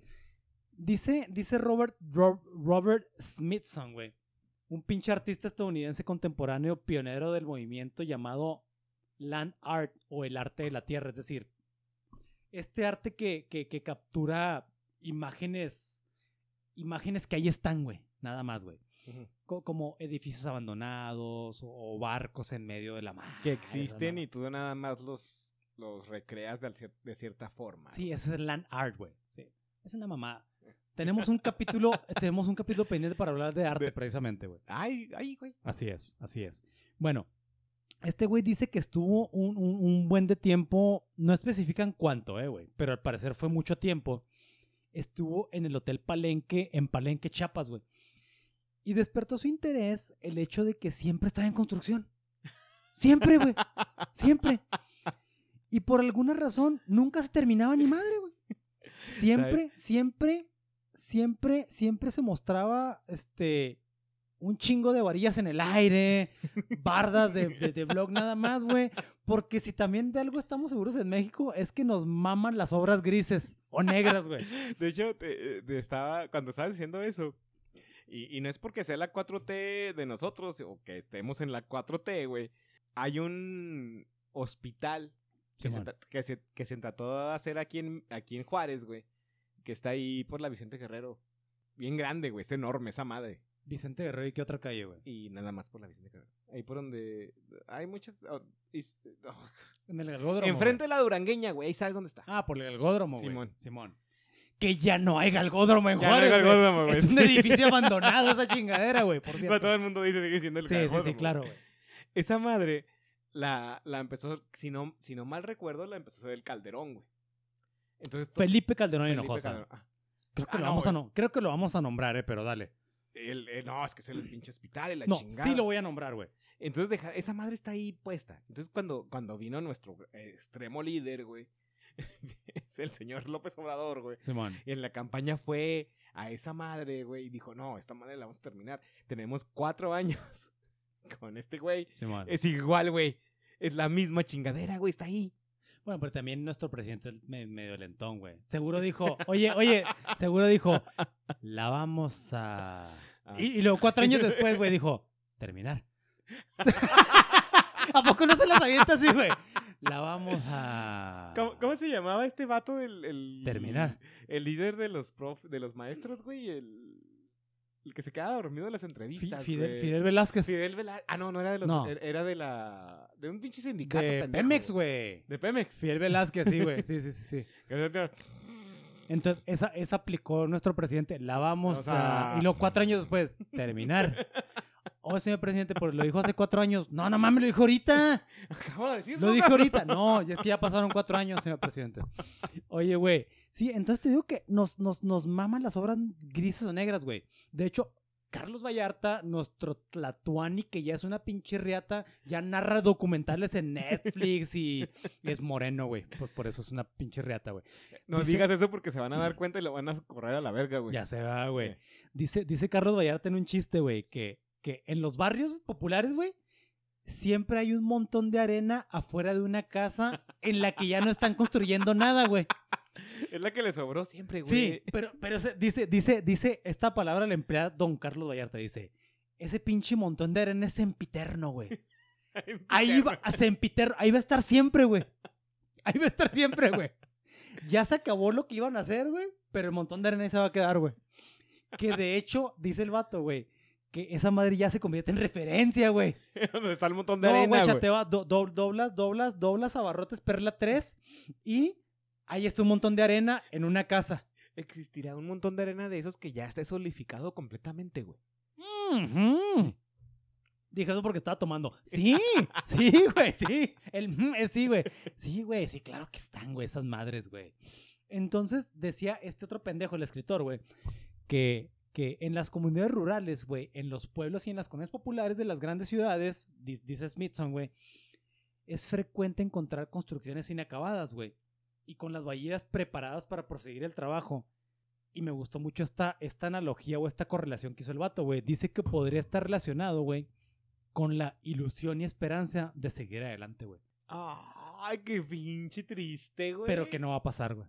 C: Dice, dice Robert, Ro- Robert Smithson, güey. Un pinche artista estadounidense contemporáneo pionero del movimiento llamado Land Art o el arte de la tierra. Es decir, este arte que, que, que captura imágenes, imágenes que ahí están, güey. Nada más, güey. Como edificios abandonados o, barcos en medio de la mar.
D: Que existen y tú nada más los, los recreas de, de cierta forma.
C: Sí, ese es el land art, güey. Sí. Es una mamada. Tenemos un capítulo, tenemos un capítulo pendiente para hablar de arte,
D: De-
C: precisamente, güey.
D: Ay, ay, güey.
C: Así es, así es. Bueno, este güey dice que estuvo un, un- un buen de tiempo, no especifican cuánto, eh, güey, pero al parecer fue mucho tiempo. Estuvo en el Hotel Palenque, en Palenque, Chiapas, güey. Y despertó su interés el hecho de que siempre estaba en construcción. Siempre, güey. Siempre. Y por alguna razón nunca se terminaba ni madre, güey. Siempre, siempre, siempre, siempre se mostraba este un chingo de varillas en el aire, bardas de, de, de blog nada más, güey. Porque si también de algo estamos seguros en México es que nos maman las obras grises o negras, güey.
D: De hecho, te- te estaba, cuando estabas diciendo eso, y, y no es porque sea la 4T de nosotros o que estemos en la 4T, güey. Hay un hospital que se, que, se, que se trató de hacer aquí en, aquí en Juárez, güey. Que está ahí por la Vicente Guerrero. Bien grande, güey. Es enorme esa madre.
C: Vicente Guerrero y qué otra calle, güey.
D: Y nada más por la Vicente Guerrero. Ahí por donde hay muchas... oh, is- oh.
C: En el galgódromo.
D: Enfrente de la Durangueña, güey. Ahí sabes dónde está.
C: güey. Ah, por el galgódromo, güey.
D: Simón.
C: Simón. Que ya no hay galgódromo en
D: Ya no hay
C: Juárez, güey.
D: galgódromo, güey,
C: Es un
D: sí.
C: edificio abandonado esa chingadera, güey, por cierto.
D: todo el mundo dice sigue siendo el
C: Sí, sí, sí,
D: galgódromo,
C: claro, güey.
D: Esa madre la, la empezó, si no, si no mal recuerdo, la empezó a hacer el Calderón, güey. Entonces, to-
C: Felipe Calderón
D: Felipe
C: Hinojosa.
D: Calderón- ah,
C: Creo que,
D: Ah,
C: lo
D: no,
C: vamos a no- creo que lo vamos a nombrar, eh, pero dale.
D: el- eh, no, es que es el pinche hospital y la
C: No,
D: chingada.
C: sí lo voy a nombrar, güey.
D: Entonces, deja- esa madre está ahí puesta. Entonces, cuando, cuando vino nuestro eh, extremo líder, güey, es el señor López Obrador, güey.
C: Simón.
D: Y en la campaña fue a esa madre, güey, y dijo, no, esta madre la vamos a terminar. Tenemos cuatro años con este güey.
C: Simón.
D: Es igual, güey. Es la misma chingadera, güey, está ahí.
C: Bueno, pero también nuestro presidente es me- medio lentón, güey. Seguro dijo, oye, oye, seguro dijo, la vamos a...
D: Ah.
C: Y, y luego cuatro años después, güey, dijo, terminar. ¿A poco no se las avienta así, güey? La vamos a...
D: ¿Cómo, cómo se llamaba este vato del... El,
C: Terminar.
D: El líder de los prof, de los maestros, güey, el... El que se queda dormido en las
C: Fi-
D: entrevistas,
C: Fidel. Fidel Velázquez.
D: Fidel Vela- Ah, no, no era de los...
C: No.
D: er- Era de la... De un pinche sindicato
C: De
D: pendejo,
C: Pemex, güey.
D: De Pemex.
C: Fidel Velázquez, sí, güey. Sí, sí, sí, sí. Entonces, esa, esa aplicó nuestro presidente. La vamos
D: O sea-
C: a... Y luego cuatro años después, terminar. Oh, señor presidente, pues lo dijo hace cuatro años. No, no mames, lo dijo ahorita.
D: Acabo de decirlo.
C: Lo dijo ahorita. No, ya es que ya pasaron cuatro años, señor presidente. Oye, güey. Sí, entonces te digo que nos, nos, nos maman las obras grises o negras, güey. De hecho, Carlos Vallarta, nuestro Tlatuani, que ya es una pinche riata, ya narra documentales en Netflix y es moreno, güey. Por, por eso es una pinche riata, güey.
D: No
C: Dice-
D: digas eso porque se van a dar cuenta y lo van a correr a la verga, güey.
C: Ya se va, güey. Dice, dice Carlos Vallarta en un chiste, güey, que, que en los barrios populares, güey, siempre hay un montón de arena afuera de una casa en la que ya no están construyendo nada, güey.
D: Es la que le sobró siempre, güey.
C: Sí, pero, pero se- dice, dice, dice, esta palabra la emplea don Carlos Vallarta, dice, ese pinche montón de arena es sempiterno, güey. Ahí va, sempiterno, ahí va a estar siempre, güey. Ahí va a estar siempre, güey. Ya se acabó lo que iban a hacer, güey, pero el montón de arena ahí se va a quedar, güey. Que de hecho, dice el vato, güey, que esa madre ya se convierte en referencia, güey.
D: Donde está el montón de
C: No,
D: arena,
C: güey, chateo, do- do- doblas, doblas, doblas abarrotes Perla 3 y ahí está un montón de arena en una casa.
D: Existirá un montón de arena de esos que ya esté solidificado completamente, güey.
C: Ujú. Dije eso porque estaba tomando. Sí, sí, güey, sí. El mm es sí, güey. Sí, güey, sí, claro que están, güey, esas madres, güey. Entonces decía este otro pendejo, el escritor, güey, que, que en las comunidades rurales, güey, en los pueblos y en las comunidades populares de las grandes ciudades, dice Smithson, güey, es frecuente encontrar construcciones inacabadas, güey, y con las valleras preparadas para proseguir el trabajo. Y me gustó mucho esta, esta analogía o esta correlación que hizo el vato, güey. Dice que podría estar relacionado, güey, con la ilusión y esperanza de seguir adelante, güey.
D: Ay, qué pinche triste, güey.
C: Pero que no va a pasar, güey.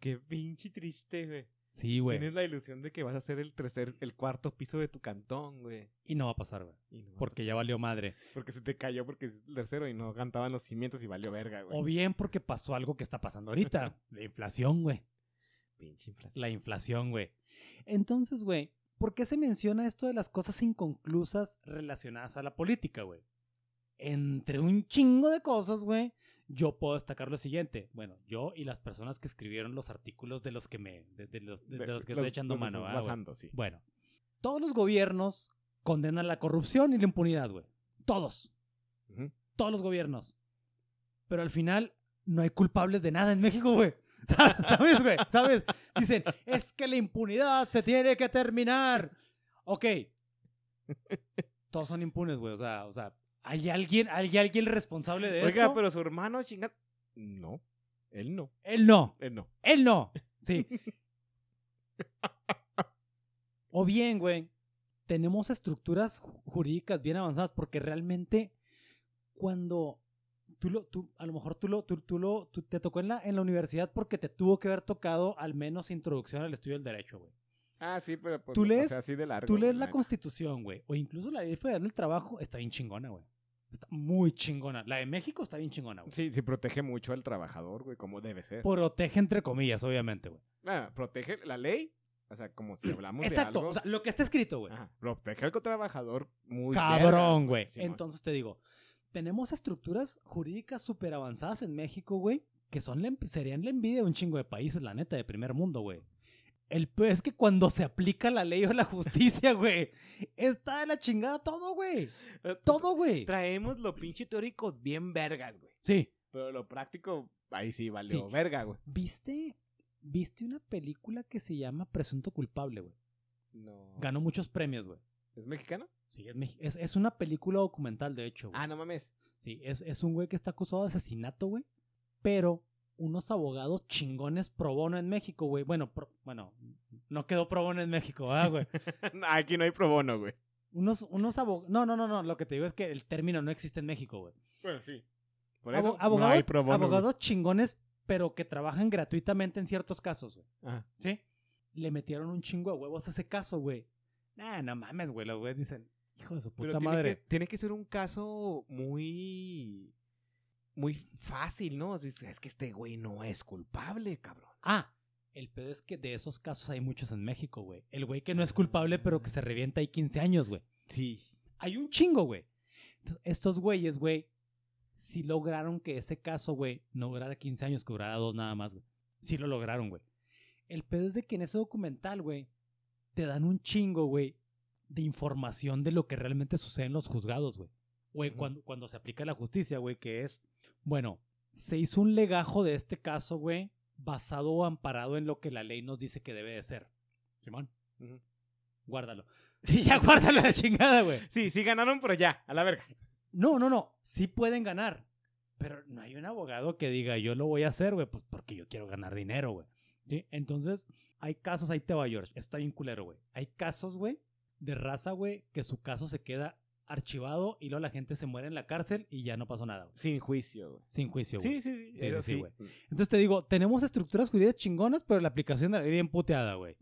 D: Qué pinche triste, güey.
C: Sí, güey.
D: Tienes la ilusión de que vas a ser el tercer, el cuarto piso de tu cantón, güey.
C: Y no va a pasar, güey.
D: No
C: Porque
D: pasar.
C: ya valió madre.
D: Porque se te cayó porque es el tercero y no cantaban los cimientos y valió verga, güey.
C: O bien porque pasó algo que está pasando ahorita. La inflación, güey.
D: Pinche inflación.
C: La inflación, güey. Entonces, güey, ¿por qué se menciona esto de las cosas inconclusas relacionadas a la política, güey? Entre un chingo de cosas, güey, yo puedo destacar lo siguiente. Bueno, yo y las personas que escribieron los artículos de los que me, de, de los, de, de los que estoy echando
D: los
C: mano,
D: estás
C: ¿verdad, güey?
D: basando, sí.
C: Bueno, todos los gobiernos condenan la corrupción y la impunidad, güey. Todos. Todos los gobiernos. Pero al final no hay culpables de nada en México, güey. ¿Sabes, güey? ¿Sabes? Dicen, es que la impunidad se tiene que terminar. Ok. Todos son impunes, güey. O sea, o sea, ¿hay alguien, hay alguien responsable de
D: Oiga,
C: esto?
D: pero su hermano chinga. No, él no.
C: Él no.
D: Él no.
C: Él no. Sí. o bien, güey, tenemos estructuras ju- jurídicas bien avanzadas porque realmente cuando tú lo, tú, a lo mejor tú lo, tú, tú lo, tú- te tocó en la, en la universidad porque te tuvo que haber tocado al menos introducción al estudio del derecho, güey.
D: Ah, sí, pero pues,
C: Tú
D: o
C: lees-
D: sea, así de largo.
C: Tú lees la constitución, güey, o incluso la ley federal del trabajo, está bien chingona, güey. Está muy chingona. La de México está bien chingona, güey.
D: Sí, sí protege mucho al trabajador, güey, como debe ser.
C: Protege entre comillas, obviamente, güey.
D: Ah, protege la ley, o sea, como si hablamos
C: Exacto,
D: de algo.
C: o sea, lo que está escrito, güey.
D: Ajá, protege al trabajador muy
C: Cabrón, güey. Entonces te digo, tenemos estructuras jurídicas súper avanzadas en México, güey, que son la serían la envidia de un chingo de países, la neta, de primer mundo, güey. El peor es que cuando se aplica la ley o la justicia, güey, está de la chingada todo, güey.
D: Eh,
C: Todo, güey.
D: Traemos lo pinche teórico bien vergas, güey.
C: Sí.
D: Pero lo práctico, ahí sí valió
C: Sí.
D: verga, güey.
C: ¿Viste? ¿Viste una película que se llama Presunto Culpable, güey?
D: No.
C: Ganó muchos premios, güey.
D: ¿Es mexicano?
C: Sí, es, mex- es, es una película documental, de hecho, güey.
D: Ah, no mames.
C: Sí, es, es un güey que está acusado de asesinato, güey. Pero unos abogados chingones pro bono en México, güey. Bueno, pro- bueno, no quedó pro bono en México, ah, güey.
D: Aquí no hay pro bono, güey.
C: Unos, unos abogados. No, no, no, no. Lo que te digo es que el término no existe en México, güey.
D: Bueno, sí. Por
C: Abo-
D: eso
C: abogados,
D: no hay pro bono.
C: abogados chingones, pero que trabajan gratuitamente en ciertos casos, güey.
D: Ajá.
C: ¿Sí? le metieron un chingo de huevos a ese caso, güey. Nah, no mames, güey. Los güeyes dicen, hijo de su puta
D: Pero tiene
C: madre.
D: que, tiene que ser un caso muy. Muy fácil, ¿no? Es, es que este güey no es culpable, cabrón.
C: Ah, el pedo es que de esos casos hay muchos en México, güey. El güey que no es culpable, pero que se revienta ahí 15 años, güey.
D: Sí.
C: Hay un chingo, güey. Entonces, estos güeyes, güey, sí lograron que ese caso, güey, no durara 15 años, que durara dos nada más, güey. Sí lo lograron, güey. El pedo es de que en ese documental, güey, te dan un chingo, güey, de información de lo que realmente sucede en los juzgados, güey.
D: Ujú.
C: cuando, cuando se aplica la justicia, güey, que es, bueno, se hizo un legajo de este caso, güey, basado o amparado en lo que la ley nos dice que debe de ser. Simón, guárdalo. Sí, ya guárdalo a la chingada, güey.
D: Sí, sí ganaron, pero ya, a la verga.
C: No, no, no. Sí pueden ganar. Pero no hay un abogado que diga, yo lo voy a hacer, güey, pues porque yo quiero ganar dinero, güey. ¿Sí? Entonces, hay casos, ahí te va, George. Está bien culero, güey. Hay casos, güey, de raza, güey, que su caso se queda archivado y luego la gente se muere en la cárcel y ya no pasó nada, güey.
D: Sin juicio, güey.
C: Sin juicio, güey.
D: Sí, sí, sí.
C: Sí, sí, sí,
D: sí.
C: güey. Entonces te digo, tenemos estructuras jurídicas chingonas, pero la aplicación de la ley bien puteada, güey.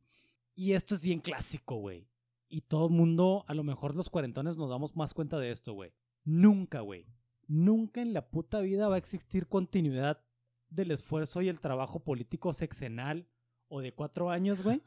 C: Y esto es bien clásico, güey. Y todo el mundo, a lo mejor los cuarentones nos damos más cuenta de esto, güey. Nunca, güey. Nunca en la puta vida va a existir continuidad del esfuerzo y el trabajo político sexenal o de cuatro años, güey.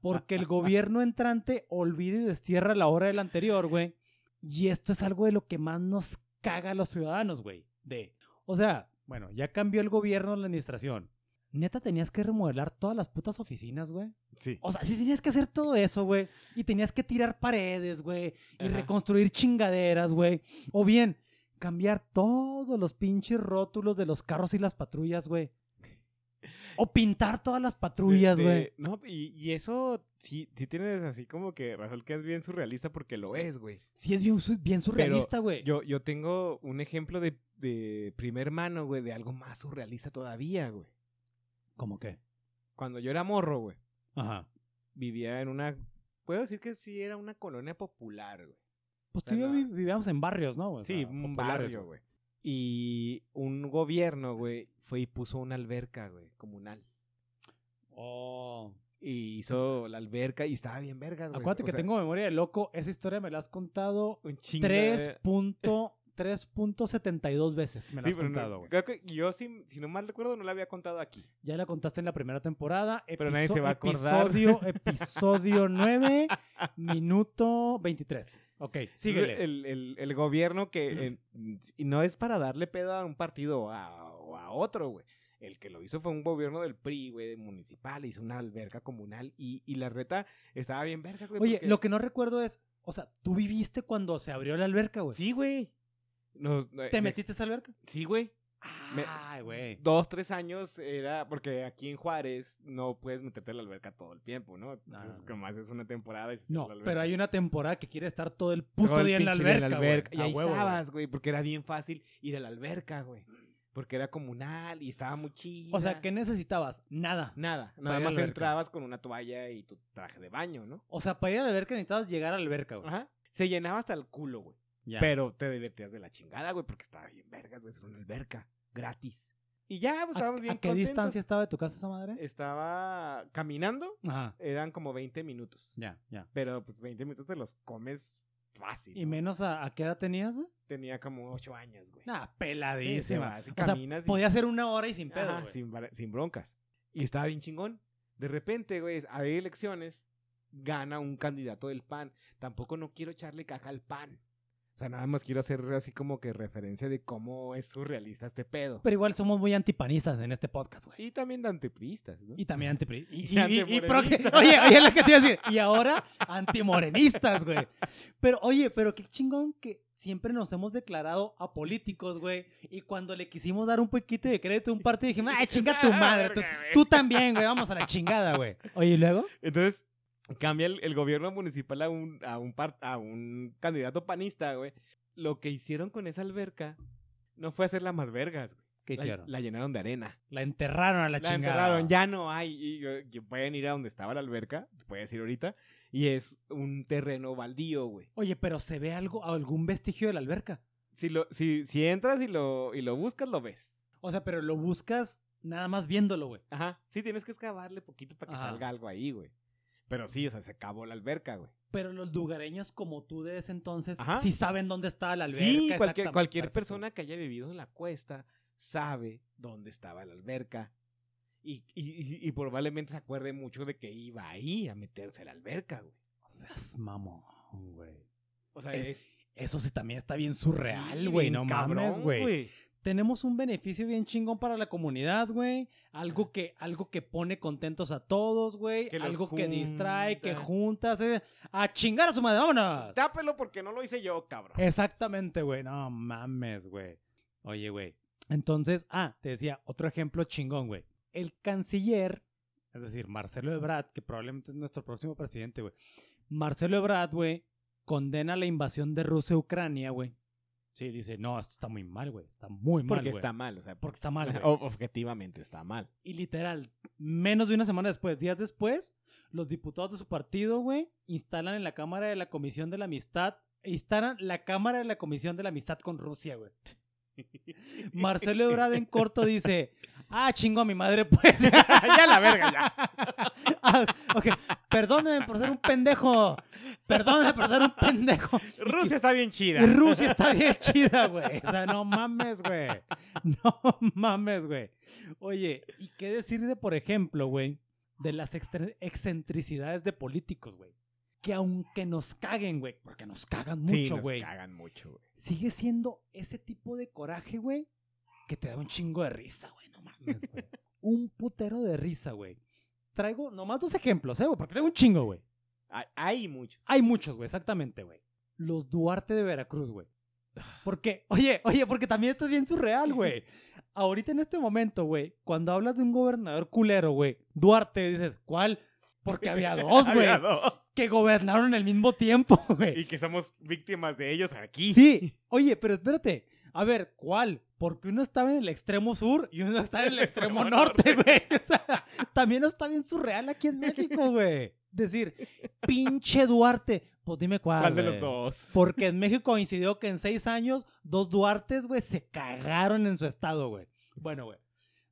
C: Porque el gobierno entrante olvida y destierra la hora del anterior, güey. Y esto es algo de lo que más nos caga a los ciudadanos, güey. De, o sea, bueno, ya cambió el gobierno, la administración. Neta, tenías que remodelar todas las putas oficinas, güey.
D: Sí.
C: O sea, sí tenías que hacer todo eso, güey. Y tenías que tirar paredes, güey. Y
D: Ajá.
C: reconstruir chingaderas, güey. O bien, cambiar todos los pinches rótulos de los carros y las patrullas, güey. O pintar todas las patrullas, güey.
D: No, y, y eso sí, sí tienes así como que razón que es bien surrealista porque lo es, güey.
C: Sí, es bien, su- bien surrealista, güey.
D: Yo, yo tengo un ejemplo de, de primer mano, güey, de algo más surrealista todavía, güey.
C: ¿Cómo qué?
D: Cuando yo era morro, güey,
C: Ajá.
D: vivía en una... Puedo decir que sí era una colonia popular, güey.
C: Pues tú y yo vivíamos en barrios, ¿no? O
D: Sí, un barrio, güey. Y un gobierno, güey, fue y puso una alberca, güey, comunal.
C: Oh.
D: Y hizo la alberca y estaba bien vergas, güey.
C: Acuérdate
D: O
C: que
D: sea,
C: tengo memoria de loco. Esa historia me la has contado
D: un de-
C: 3.- 3.72 veces. Me la has
D: no-
C: contado, güey.
D: creo que yo, si, si no mal recuerdo, no la había contado aquí.
C: Ya la contaste en la primera temporada.
D: Pero nadie se va a acordar.
C: Episodio, episodio 9, minuto 23. Ok, síguele.
D: El, el- el gobierno que... eh, no es para darle pedo a un partido o a, o a otro, güey. El que lo hizo fue un gobierno del PRI, güey, municipal. Hizo una alberca comunal y, y la reta estaba bien vergas, güey.
C: Oye,
D: porque-
C: lo que no recuerdo es, o sea, ¿tú viviste cuando se abrió la alberca, güey?
D: Sí, güey. Nos- eh,
C: ¿Te metiste a esa alberca?
D: Sí, güey. Me-
C: Ay, güey.
D: Dos, tres años era porque aquí en Juárez no puedes meterte a la alberca todo el tiempo, ¿no? Entonces, como haces una temporada y se
C: No, pero hay una temporada que quiere estar todo el puto
D: Todo el
C: día en la alberca, güey.
D: Y ahí
C: huevo,
D: estabas, güey, porque era bien fácil ir a la alberca, güey. Porque era comunal y estaba muy chida.
C: O sea, ¿qué necesitabas? Nada.
D: Nada, nada más entrabas con una toalla y tu traje de baño, ¿no?
C: O sea, para ir a la alberca necesitabas llegar a la alberca, güey.
D: Ajá. Se llenaba hasta el culo, güey.
C: Ya.
D: Pero te divertías de la chingada, güey, porque estaba bien vergas, güey. Era una alberca gratis. Y ya, pues,
C: ¿A,
D: estábamos bien
C: a qué
D: contentos.
C: distancia estaba de tu casa esa madre?
D: Estaba caminando,
C: Ajá.
D: eran como 20 minutos.
C: Ya, ya.
D: Pero pues 20 minutos te los comes fácil.
C: ¿Y
D: ¿no?
C: menos a, a qué edad tenías, güey?
D: Tenía como 8 años, güey.
C: Nah,
D: Sí,
C: peladísima.
D: se va, así
C: o sea,
D: caminas y-
C: podía ser una hora y sin pedo,
D: Ajá, sin, sin broncas. Y estaba bien chingón. De repente, güey, hay elecciones, gana un candidato del PAN. Tampoco no quiero echarle caja al PAN. O sea, nada más quiero hacer así como que referencia de cómo es surrealista este pedo.
C: Pero igual somos muy antipanistas en este podcast, güey.
D: Y también de antipristas, ¿no?
C: Y también antipri... Y,
D: Y
C: y- y- Oye, oye, lo que te iba a decir. Y ahora, antimorenistas, güey. Pero, oye, pero qué chingón que siempre nos hemos declarado apolíticos, güey. Y cuando le quisimos dar un poquito de crédito a un partido, dijimos, ay, chinga tu madre. Tú también, güey. Vamos a la chingada, güey. Oye, ¿y luego?
D: Entonces, cambia el, el gobierno municipal a un, a, un par- a un candidato panista, güey. Lo que hicieron con esa alberca no fue hacerla más vergas, güey.
C: ¿Qué
D: La-
C: hicieron?
D: La, llenaron de arena.
C: La enterraron a la,
D: La
C: chingada.
D: enterraron, ya no hay. Y, pueden ir a donde estaba la alberca, puedes ir ahorita, y es un terreno baldío, güey.
C: Oye, pero se ve algo, algún vestigio de la alberca.
D: Si, lo, si, si entras y lo, y lo buscas, lo ves.
C: O sea, pero lo buscas nada más viéndolo, güey.
D: Ajá. Sí, tienes que excavarle poquito para que
C: Ajá.
D: salga algo ahí, güey. Pero sí, o sea, se acabó la alberca, güey.
C: Pero los lugareños como tú de ese entonces
D: Ajá.
C: sí saben dónde está la alberca.
D: Sí, cualquier, persona que haya vivido en la cuesta sabe dónde estaba la alberca. Y, y, probablemente se acuerde mucho de que iba ahí a meterse a la alberca, güey.
C: O seas mamón, güey.
D: O sea,
C: Es-
D: es
C: Eso sí también está bien surreal,
D: sí,
C: güey.
D: bien
C: no
D: cabrón,
C: mames, güey. Tenemos un beneficio bien chingón para la comunidad, güey. Algo que, algo que pone contentos a todos, güey. Algo que distrae, que
D: junta.
C: juntas. eh. A chingar a su madre, vámonos.
D: Tápelo porque no lo hice yo, cabrón.
C: Exactamente, güey. No mames, güey. Oye, güey. Entonces, ah, te decía, otro ejemplo chingón, güey. El canciller, es decir, Marcelo Ebrard, que probablemente es nuestro próximo presidente, güey. Marcelo Ebrard, güey, condena la invasión de Rusia a Ucrania, güey. Sí, dice, no, esto está muy mal, güey. Está muy mal,
D: Porque
C: güey.
D: está mal, o sea,
C: Porque está mal, güey.
D: objetivamente está mal.
C: Y literal, menos de una semana después, días después, los diputados de su partido, güey, instalan en la Cámara de la Comisión de la Amistad, instalan la Cámara de la Comisión de la Amistad con Rusia, güey. Marcelo Ebrard en corto dice, ah, chingo a mi madre, pues.
D: ya la verga, ya.
C: Ah, ok, perdóneme por ser un pendejo. Perdóneme por ser un pendejo.
D: Rusia está bien chida.
C: Rusia está bien chida, güey. O sea, no mames, güey. No mames, güey. Oye, ¿y qué decir de, por ejemplo, güey, de las excentricidades de políticos, güey? Que aunque nos caguen, güey, porque nos cagan
D: Sí,
C: mucho,
D: nos
C: güey,
D: cagan mucho, güey.
C: sigue siendo ese tipo de coraje, güey, que te da un chingo de risa, güey. No mames, güey. un putero de risa, güey. Traigo nomás dos ejemplos, ¿eh, güey? Porque traigo un chingo, güey.
D: Hay, hay muchos.
C: Hay muchos, güey, exactamente, güey. Los Duarte de Veracruz, güey. Porque, oye, oye, porque también esto es bien surreal, güey. Ahorita en este momento, güey, cuando hablas de un gobernador culero, güey, Duarte, dices, ¿cuál? Porque había dos, güey,
D: Había dos.
C: que gobernaron al mismo tiempo,
D: Y
C: güey.
D: que somos víctimas de ellos aquí.
C: Sí, oye, pero espérate. A ver, ¿cuál? Porque uno estaba en el extremo sur y uno está en el extremo norte, güey. O sea, también está bien surreal aquí en México, güey. Decir, pinche Duarte. Pues dime cuál.
D: ¿Cuál de los dos?
C: Porque en México coincidió que en seis años, dos Duartes, güey, se cagaron en su estado, güey. Bueno, güey.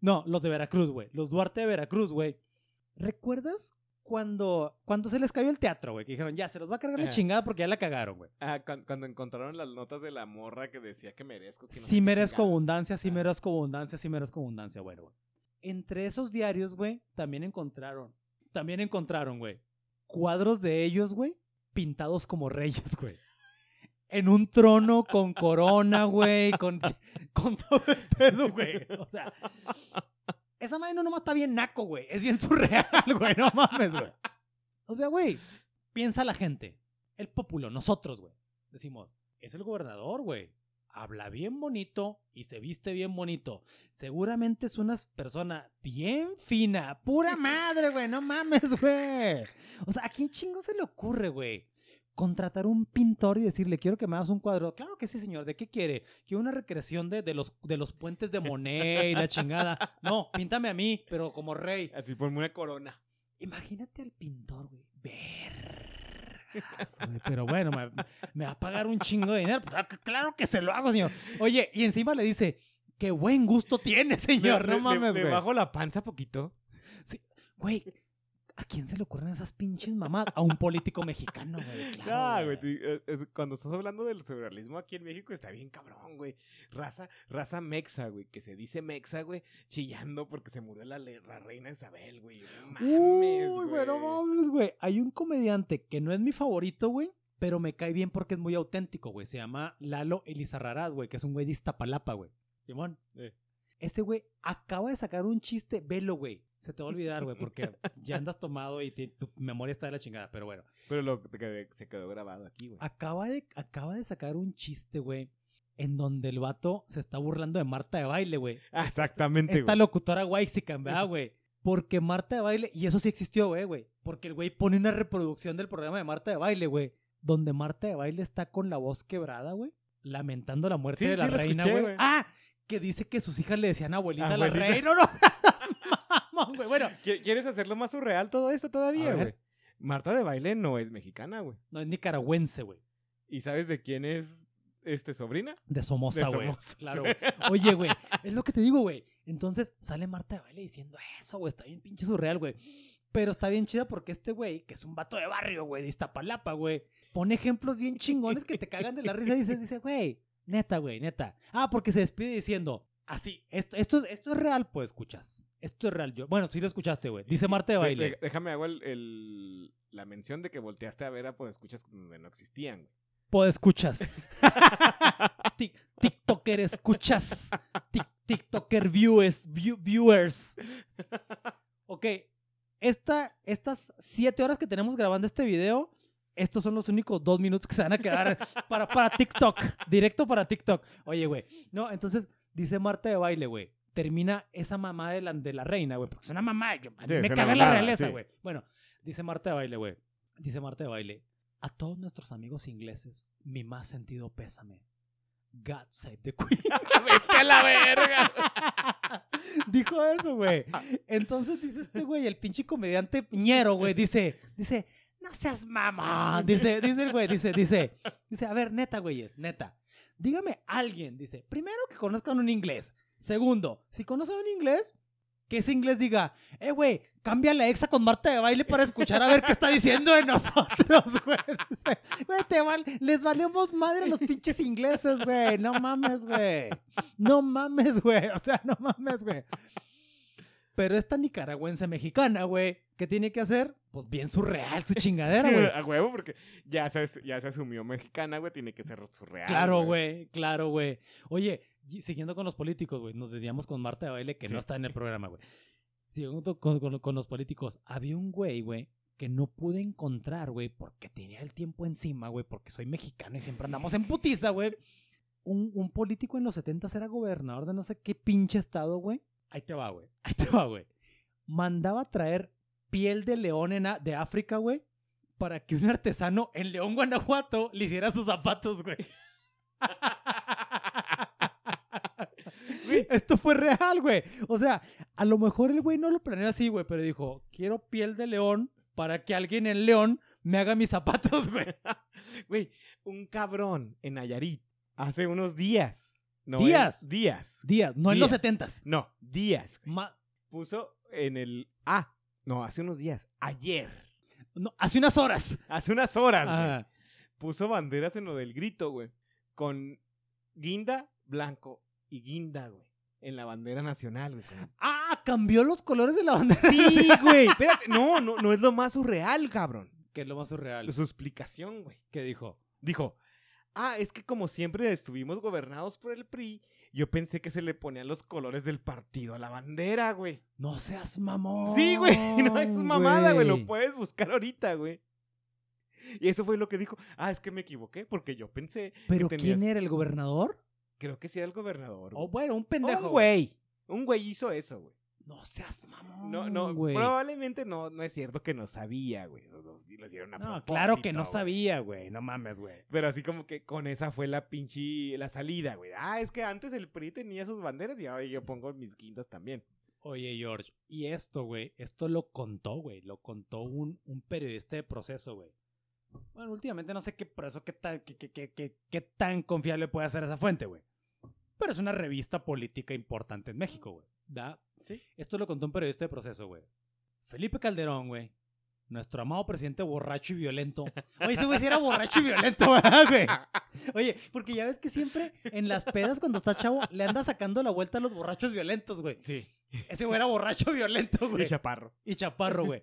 C: No, los de Veracruz, güey. Los Duarte de Veracruz, güey. ¿Recuerdas cuando, cuando se les cayó el teatro, güey? Que dijeron, ya, se los va a cargar la
D: Ajá.
C: chingada porque ya la cagaron, güey.
D: Ah, cuan- cuando, encontraron las notas de la morra que decía que merezco. Que no
C: Sí merezco
D: chingada.
C: abundancia, sí
D: Ah.
C: merezco abundancia, sí merezco abundancia, bueno, güey. Entre esos diarios, güey, también encontraron, también encontraron, güey, cuadros de ellos, güey, pintados como reyes, güey. En un trono con corona, güey, con, con todo el pedo, güey. O sea, esa madre no nomás está bien naco, güey. Es bien surreal, güey. No mames, güey. O sea, güey, piensa la gente. El populo, nosotros, güey. Decimos, es el gobernador, güey. Habla bien bonito y se viste bien bonito. Seguramente es una persona bien fina. Pura madre, güey. No mames, güey. O sea, ¿a quién chingo se le ocurre, güey? Contratar un pintor y decirle, quiero que me hagas un cuadro. Claro que sí, señor. ¿De qué quiere? Quiero una recreación de, de los, de los puentes de Monet y la chingada. No, píntame a mí, pero como rey.
D: Así, ponme una corona.
C: Imagínate al pintor, güey. Vergas, güey. Pero bueno, me, me va a pagar un chingo de dinero. Claro que- Claro que se lo hago, señor. Oye, y encima le dice, qué buen gusto tiene, señor.
D: Le-
C: No
D: le-
C: mames,
D: le
C: güey.
D: bajo la panza poquito.
C: Güey, ¿a quién se le ocurren esas pinches mamadas? A un político mexicano, güey. Claro,
D: Ah,
C: güey.
D: eh, cuando estás hablando del surrealismo aquí en México está bien cabrón, güey. Raza, raza mexa, güey, que se dice mexa, güey, chillando porque se murió la, reina Isabel, güey. No mames,
C: Uy, güey, no mames, güey. Hay un comediante que no es mi favorito, güey, pero me cae bien porque es muy auténtico, güey. Se llama Lalo Elizarrarás, güey, que es un güey de Iztapalapa, güey. Simón.
D: Eh.
C: Este güey acaba de sacar un chiste, velo, güey. Se te va a olvidar, güey, porque ya andas tomado y te- tu memoria está de la chingada, pero bueno.
D: Pero lo que se quedó grabado aquí, güey.
C: Acaba de, acaba de sacar un chiste, güey, en donde el vato se está burlando de Marta de baile, güey.
D: Ah, Exactamente,
C: Esta
D: güey.
C: locutora Waxican, ¿verdad, güey? Porque Marta de baile, y eso sí existió, güey, güey. Porque el güey pone una reproducción del programa de Marta de baile, güey. Donde Marta de baile está con la voz quebrada, güey. Lamentando la muerte
D: Sí,
C: de la
D: sí,
C: reina, güey. Ah, que dice que sus hijas le decían abuelita, a la
D: Abuelita.
C: reina. No, no. Mamón, güey. Bueno,
D: ¿Qui- ¿Quieres hacerlo más surreal todo eso todavía, güey? Marta de baile no es mexicana, güey.
C: no es nicaragüense, güey.
D: ¿Y sabes de quién es este sobrina?
C: De Somoza, güey. Claro, güey. Oye, güey, es lo que te digo, güey. Entonces sale Marta de baile diciendo eso, güey. Está bien pinche surreal, güey. Pero está bien chida porque este güey, que es un vato de barrio, güey, de Iztapalapa, güey, pone ejemplos bien chingones que te cagan de la risa y dice, dice, güey, neta, güey, neta. Ah, porque se despide diciendo, así, esto, esto, es- esto es real, pues escuchas. Esto es real. Yo, bueno, sí lo escuchaste, güey. Dice Marta de baile.
D: de- déjame hago el, el- la mención de que volteaste a ver a escuchas donde no existían. güey.
C: Pod escuchas. Tik- TikToker escuchas. Tik- TikToker viewers. view- viewers. Ok. Esta, estas siete horas que tenemos grabando este video, estos son los únicos dos minutos que se van a quedar para, para TikTok. Directo para TikTok. Oye, güey. No, entonces dice Marta de baile, güey. Termina esa mamá de la, de la reina, güey. Porque es una mamá. yo- a mí
D: Sí, es
C: me caga la realeza,
D: sí.
C: güey. Bueno, dice Marta de baile, güey. Dice Marta de baile. A todos nuestros amigos ingleses, mi más sentido pésame. God save the Queen.
D: ¡Vete a la verga!
C: Dijo eso, güey. Entonces dice este güey, el pinche comediante ñero, güey, dice, dice, no seas mamón. Dice, dice el güey, dice, dice, dice, a ver, neta, güey, neta. Dígame alguien, dice, primero que conozcan un inglés. Segundo, si conocen un inglés, que ese inglés diga, eh, güey, cambia la exa con Marta de baile para escuchar a ver qué está diciendo de nosotros, güey. Güey, te val- les valemos madre a los pinches ingleses, güey. No mames, güey. No mames, güey. O sea, no mames, güey. Pero esta nicaragüense mexicana, güey, ¿qué tiene que hacer? Pues bien surreal su chingadera, güey.
D: a huevo, porque ya se, ya se asumió mexicana, güey. Tiene que ser surreal.
C: Claro, güey, claro, güey. Oye, siguiendo con los políticos, güey, nos desviamos con Marta de Baile, que
D: Sí.
C: no está en el programa, güey. Siguiendo con, con- con los políticos, había un güey, güey, que no pude encontrar, güey, porque tenía el tiempo encima, güey, porque soy mexicano y siempre andamos en putiza, güey. Un, un político en los 70 era gobernador de no sé qué pinche estado, güey. Ahí te va, güey. Ahí te va, güey. Mandaba traer piel de león en de África, güey, para que un artesano en León, Guanajuato, le hiciera sus zapatos. Güey, Esto fue real, güey. O sea, a lo mejor el güey no lo planeó así, güey, pero dijo, quiero piel de león para que alguien en León me haga mis zapatos, güey.
D: Güey, un cabrón en Nayarit hace unos días. No,
C: ¿Días?
D: en- días.
C: Días, no en los setentas.
D: No, días.
C: Ma-
D: Puso en el. Ah, no, hace unos días. Ayer.
C: no, hace unas horas.
D: Hace unas horas, güey. Puso banderas en lo del grito, güey. Con guinda, blanco y guinda, güey. En la bandera nacional, güey. con-
C: Ah, cambió los colores de la bandera.
D: Sí, güey. Espérate. No, no, no es lo más surreal, cabrón.
C: Que es lo más surreal.
D: Su explicación, güey.
C: ¿Qué dijo?
D: Dijo, ah, es que como siempre estuvimos gobernados por el PRI, yo pensé que se le ponían los colores del partido a la bandera, güey.
C: No seas mamón.
D: Sí, güey, no es mamada, güey, lo
C: güey.
D: puedes buscar ahorita, güey. Y eso fue lo que dijo, ah, es que me equivoqué, porque yo pensé,
C: ¿Pero
D: tenías-
C: quién era el gobernador?
D: creo que sí era el gobernador.
C: O
D: güey.
C: bueno, un pendejo.
D: un güey, un güey hizo eso, güey.
C: No seas mamón.
D: No, no,
C: güey.
D: probablemente no, no es cierto que no sabía, güey. Lo, lo- lo hicieron a
C: No, claro que no
D: güey.
C: sabía, güey. No mames, güey.
D: Pero así como que con esa fue la pinche, la salida, güey. Ah, es que antes el PRI tenía sus banderas y ahora yo pongo mis quintas también.
C: Oye, George, y esto, güey, esto lo contó, güey, lo contó un, un periodista de proceso, güey. Bueno, últimamente no sé qué proceso, qué tan, qué, qué- qué- qué- qué tan confiable puede ser esa fuente, güey. Pero es una revista política importante en México, güey. ¿Da?
D: Sí.
C: Esto lo contó un periodista de proceso, güey. Felipe Calderón, güey. Nuestro amado presidente borracho y violento. Oye, ese güey sí era borracho y violento, ¿verdad, güey. Oye, porque ya ves que siempre en las pedas cuando está chavo le anda sacando la vuelta a los borrachos violentos, güey.
D: Sí.
C: Ese güey era borracho violento, güey.
D: Y chaparro.
C: Y chaparro, güey.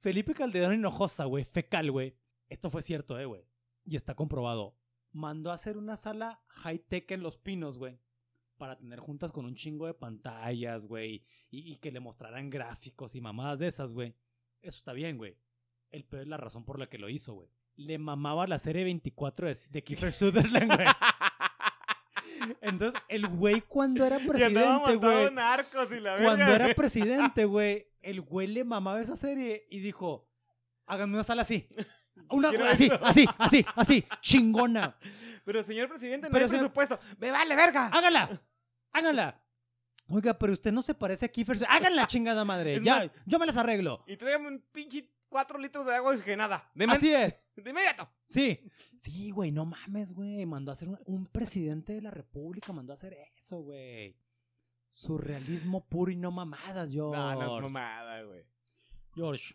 C: Felipe Calderón Hinojosa, güey, fecal, güey. Esto fue cierto, eh, güey. Y está comprobado. Mandó a hacer una sala high-tech en Los Pinos, güey. Para tener juntas con un chingo de pantallas, güey. Y, y que le mostraran gráficos y mamadas de esas, güey. Eso está bien, güey. El peor es la razón por la que lo hizo, güey. Le mamaba la serie 24 de, de Kiefer Sutherland, güey. Entonces, el güey cuando era presidente, güey. Cuando era presidente, güey, el güey le mamaba esa serie y dijo, háganme una sala así. Una, así,
D: eso.
C: así, así, así, chingona.
D: Pero señor presidente, no
C: Pero
D: hay
C: señor-
D: presupuesto. ¡Me vale verga!
C: Hágala, hágala. Oiga, pero usted no se parece a Kiefer. Háganla, chingada madre. Ya, yo me las arreglo.
D: Y tráigame un pinche cuatro litros de agua oxigenada. De,
C: Así es.
D: de inmediato.
C: Sí. Sí, güey, no mames, güey. Mandó a hacer un, un presidente de la república, mandó a hacer eso, güey. Surrealismo puro y no mamadas, George.
D: No, no es mamada, güey.
C: George,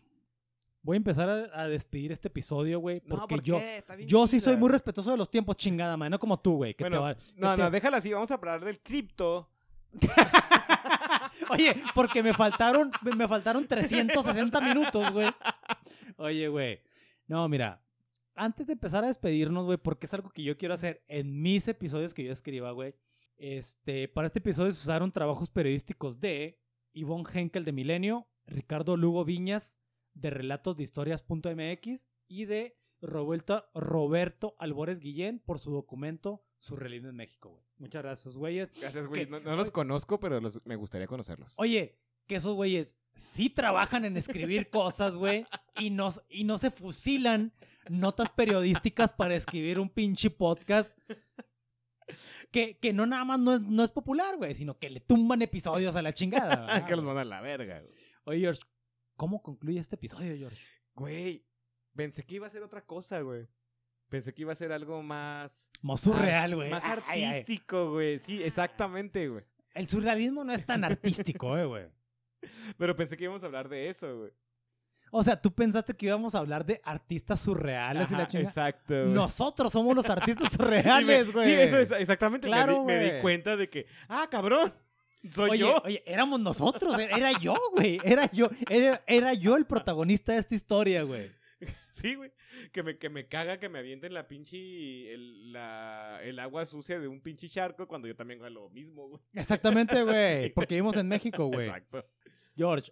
C: voy a empezar a, a despedir este episodio, güey,
D: No,
C: porque
D: ¿por
C: yo,
D: qué? Está bien
C: yo sí soy muy respetuoso de los tiempos, chingada, man, no como tú, güey. que te
D: Bueno,
C: va- que
D: no,
C: te-
D: no, déjala así. Vamos a hablar del cripto.
C: Oye, porque me faltaron, me faltaron 360 minutos, güey. Oye, güey. No, mira. Antes de empezar a despedirnos, güey, porque es algo que yo quiero hacer en mis episodios que yo escriba, güey. Este, para este episodio se usaron trabajos periodísticos de Ivonne Henkel de Milenio, Ricardo Lugo Viñas de Relatos de Historias.mx y de Roberto, Roberto Albores Guillén por su documento Surrealismo en México, güey. Muchas gracias, güeyes.
D: Gracias, güey. No, no los conozco, pero los- me gustaría conocerlos.
C: Oye, que esos güeyes sí trabajan en escribir cosas, güey, y no, y no se fusilan notas periodísticas para escribir un pinche podcast que, que no nada más no es, no es popular, güey, sino que le tumban episodios a la chingada. ¿verdad,
D: que los mandan a la verga, güey.
C: Oye, George, ¿cómo concluye este episodio, George?
D: Güey, pensé que iba a ser otra cosa, güey. Pensé que iba a ser algo más...
C: Más surreal, güey.
D: Más
C: Ay,
D: artístico, güey. Sí, exactamente, güey.
C: El surrealismo no es tan artístico, eh, güey.
D: Pero pensé que íbamos a hablar de eso, güey.
C: O sea, tú pensaste que íbamos a hablar de artistas surreales y la chingada.
D: Exacto, güey.
C: Nosotros somos los artistas
D: me-
C: surreales, güey.
D: Sí, eso es exactamente. Me
C: Claro,
D: di- me, di, cuenta de que, ah, cabrón, soy
C: oye,
D: yo.
C: oye, éramos nosotros, era era yo, güey, era yo, era, era yo el protagonista de esta historia, güey.
D: Sí, güey. Que me, que me caga que me avienten la pinche. El, la, el agua sucia de un pinche charco cuando yo también hago lo mismo, güey.
C: Exactamente, güey, porque vivimos en México, güey.
D: Exacto.
C: George,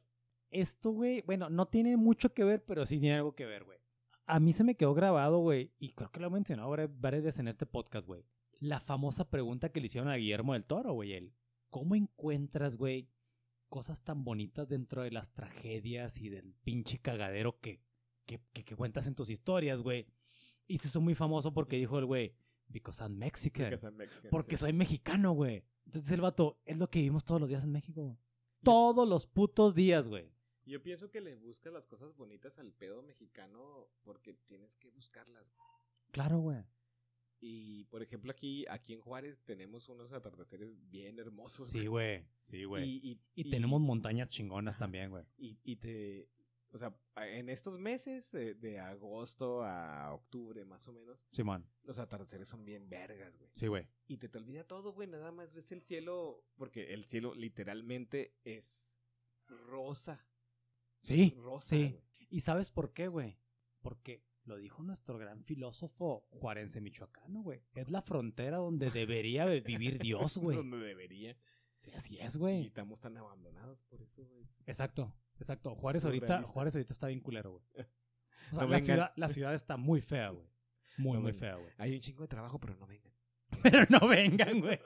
C: esto, güey, bueno, no tiene mucho que ver, pero sí tiene algo que ver, güey. A mí se me quedó grabado, güey, y creo que lo he mencionado vari- varias veces en este podcast, güey. La famosa pregunta que le hicieron a Guillermo del Toro, güey, él. ¿Cómo encuentras, güey, cosas tan bonitas dentro de las tragedias y del pinche cagadero que, que, que, que cuentas en tus historias, güey? Y se hizo muy famoso porque dijo el güey, because I'm Mexican.
D: Because I'm Mexican,
C: Porque
D: sí.
C: soy mexicano, güey. Entonces el vato, es lo que vivimos todos los días en México, güey. Todos los putos días, güey.
D: Yo pienso que le buscas las cosas bonitas al pedo mexicano porque tienes que buscarlas.
C: Claro, güey.
D: Y, por ejemplo, aquí, aquí en Juárez tenemos unos atardeceres bien hermosos.
C: Sí, güey. Sí, güey.
D: Y,
C: Y, tenemos montañas chingonas también, güey.
D: y, y te... O sea, en estos meses, eh, de agosto a octubre más o menos,
C: Simón.
D: los atardeceres son bien vergas, güey.
C: Sí, güey.
D: Y te, te olvida todo, güey. Nada más ves el cielo, porque el cielo literalmente es rosa.
C: Sí.
D: Rosa,
C: sí.
D: güey.
C: ¿Y sabes por qué, güey? Porque lo dijo nuestro gran filósofo juarense michoacano, güey. Es la frontera donde debería vi- vivir Dios, güey.
D: Donde debería.
C: Sí, así es,
D: Y
C: güey.
D: estamos tan abandonados por eso, güey.
C: Exacto, exacto. Juárez ahorita. Juárez ahorita está bien culero, güey. O sea,
D: No
C: la, ciudad, la ciudad está muy fea, güey. Muy,
D: No
C: muy
D: vengan.
C: fea, güey.
D: Hay un chingo de trabajo, pero no vengan.
C: Pero no vengan, güey.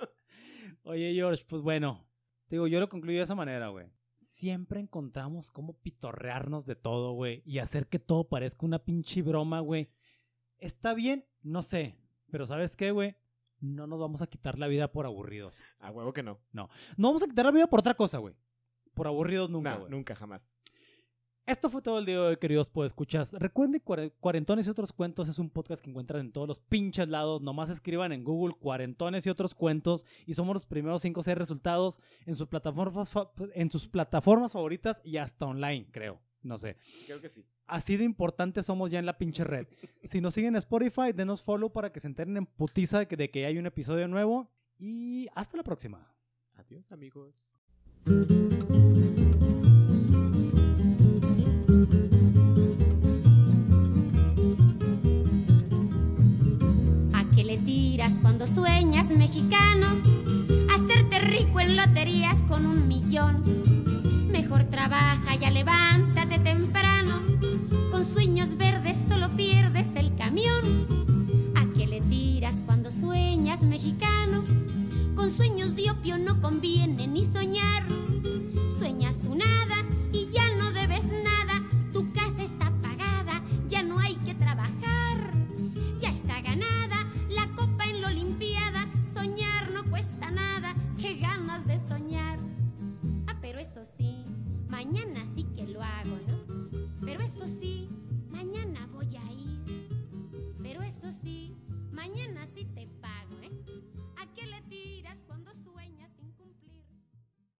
C: Oye, George, pues bueno. te Digo, yo lo concluyo de esa manera, güey. Siempre encontramos cómo pitorrearnos de todo, güey. Y hacer que todo parezca una pinche broma, güey. ¿Está bien? No sé. Pero ¿sabes qué, güey? No nos vamos a quitar la vida por aburridos.
D: A huevo que no.
C: No vamos a quitar la vida por otra cosa, güey. Por aburridos nunca,
D: No,
C: güey.
D: nunca jamás.
C: Esto fue todo el día de hoy, queridos escuchas. Recuerden, Cuare- Cuarentones y otros cuentos es un podcast que encuentran en todos los pinches lados. Nomás escriban en Google Cuarentones y otros cuentos y somos los primeros 5 o 6 resultados en sus plataformas en sus plataformas favoritas y hasta online, creo. No sé.
D: Creo que sí.
C: Así de importante somos ya en la pinche red. Si nos siguen en Spotify, denos follow para que se enteren en putiza de que, de que hay un episodio nuevo. Y hasta la próxima.
D: Adiós, amigos.
E: ¿A qué le tiras cuando sueñas mexicano? Hacerte rico en loterías con un millón. Mejor trabaja, ya levántate temprano. Con sueños verdes solo pierdes el camión. ¿A qué le tiras cuando sueñas mexicano? Con sueños de opio no conviene ni soñar. Sueñas una sí, mañana sí que lo hago, ¿no? Pero eso sí, mañana voy a ir. Pero eso sí, mañana sí te pago, ¿eh? ¿A qué le tiras cuando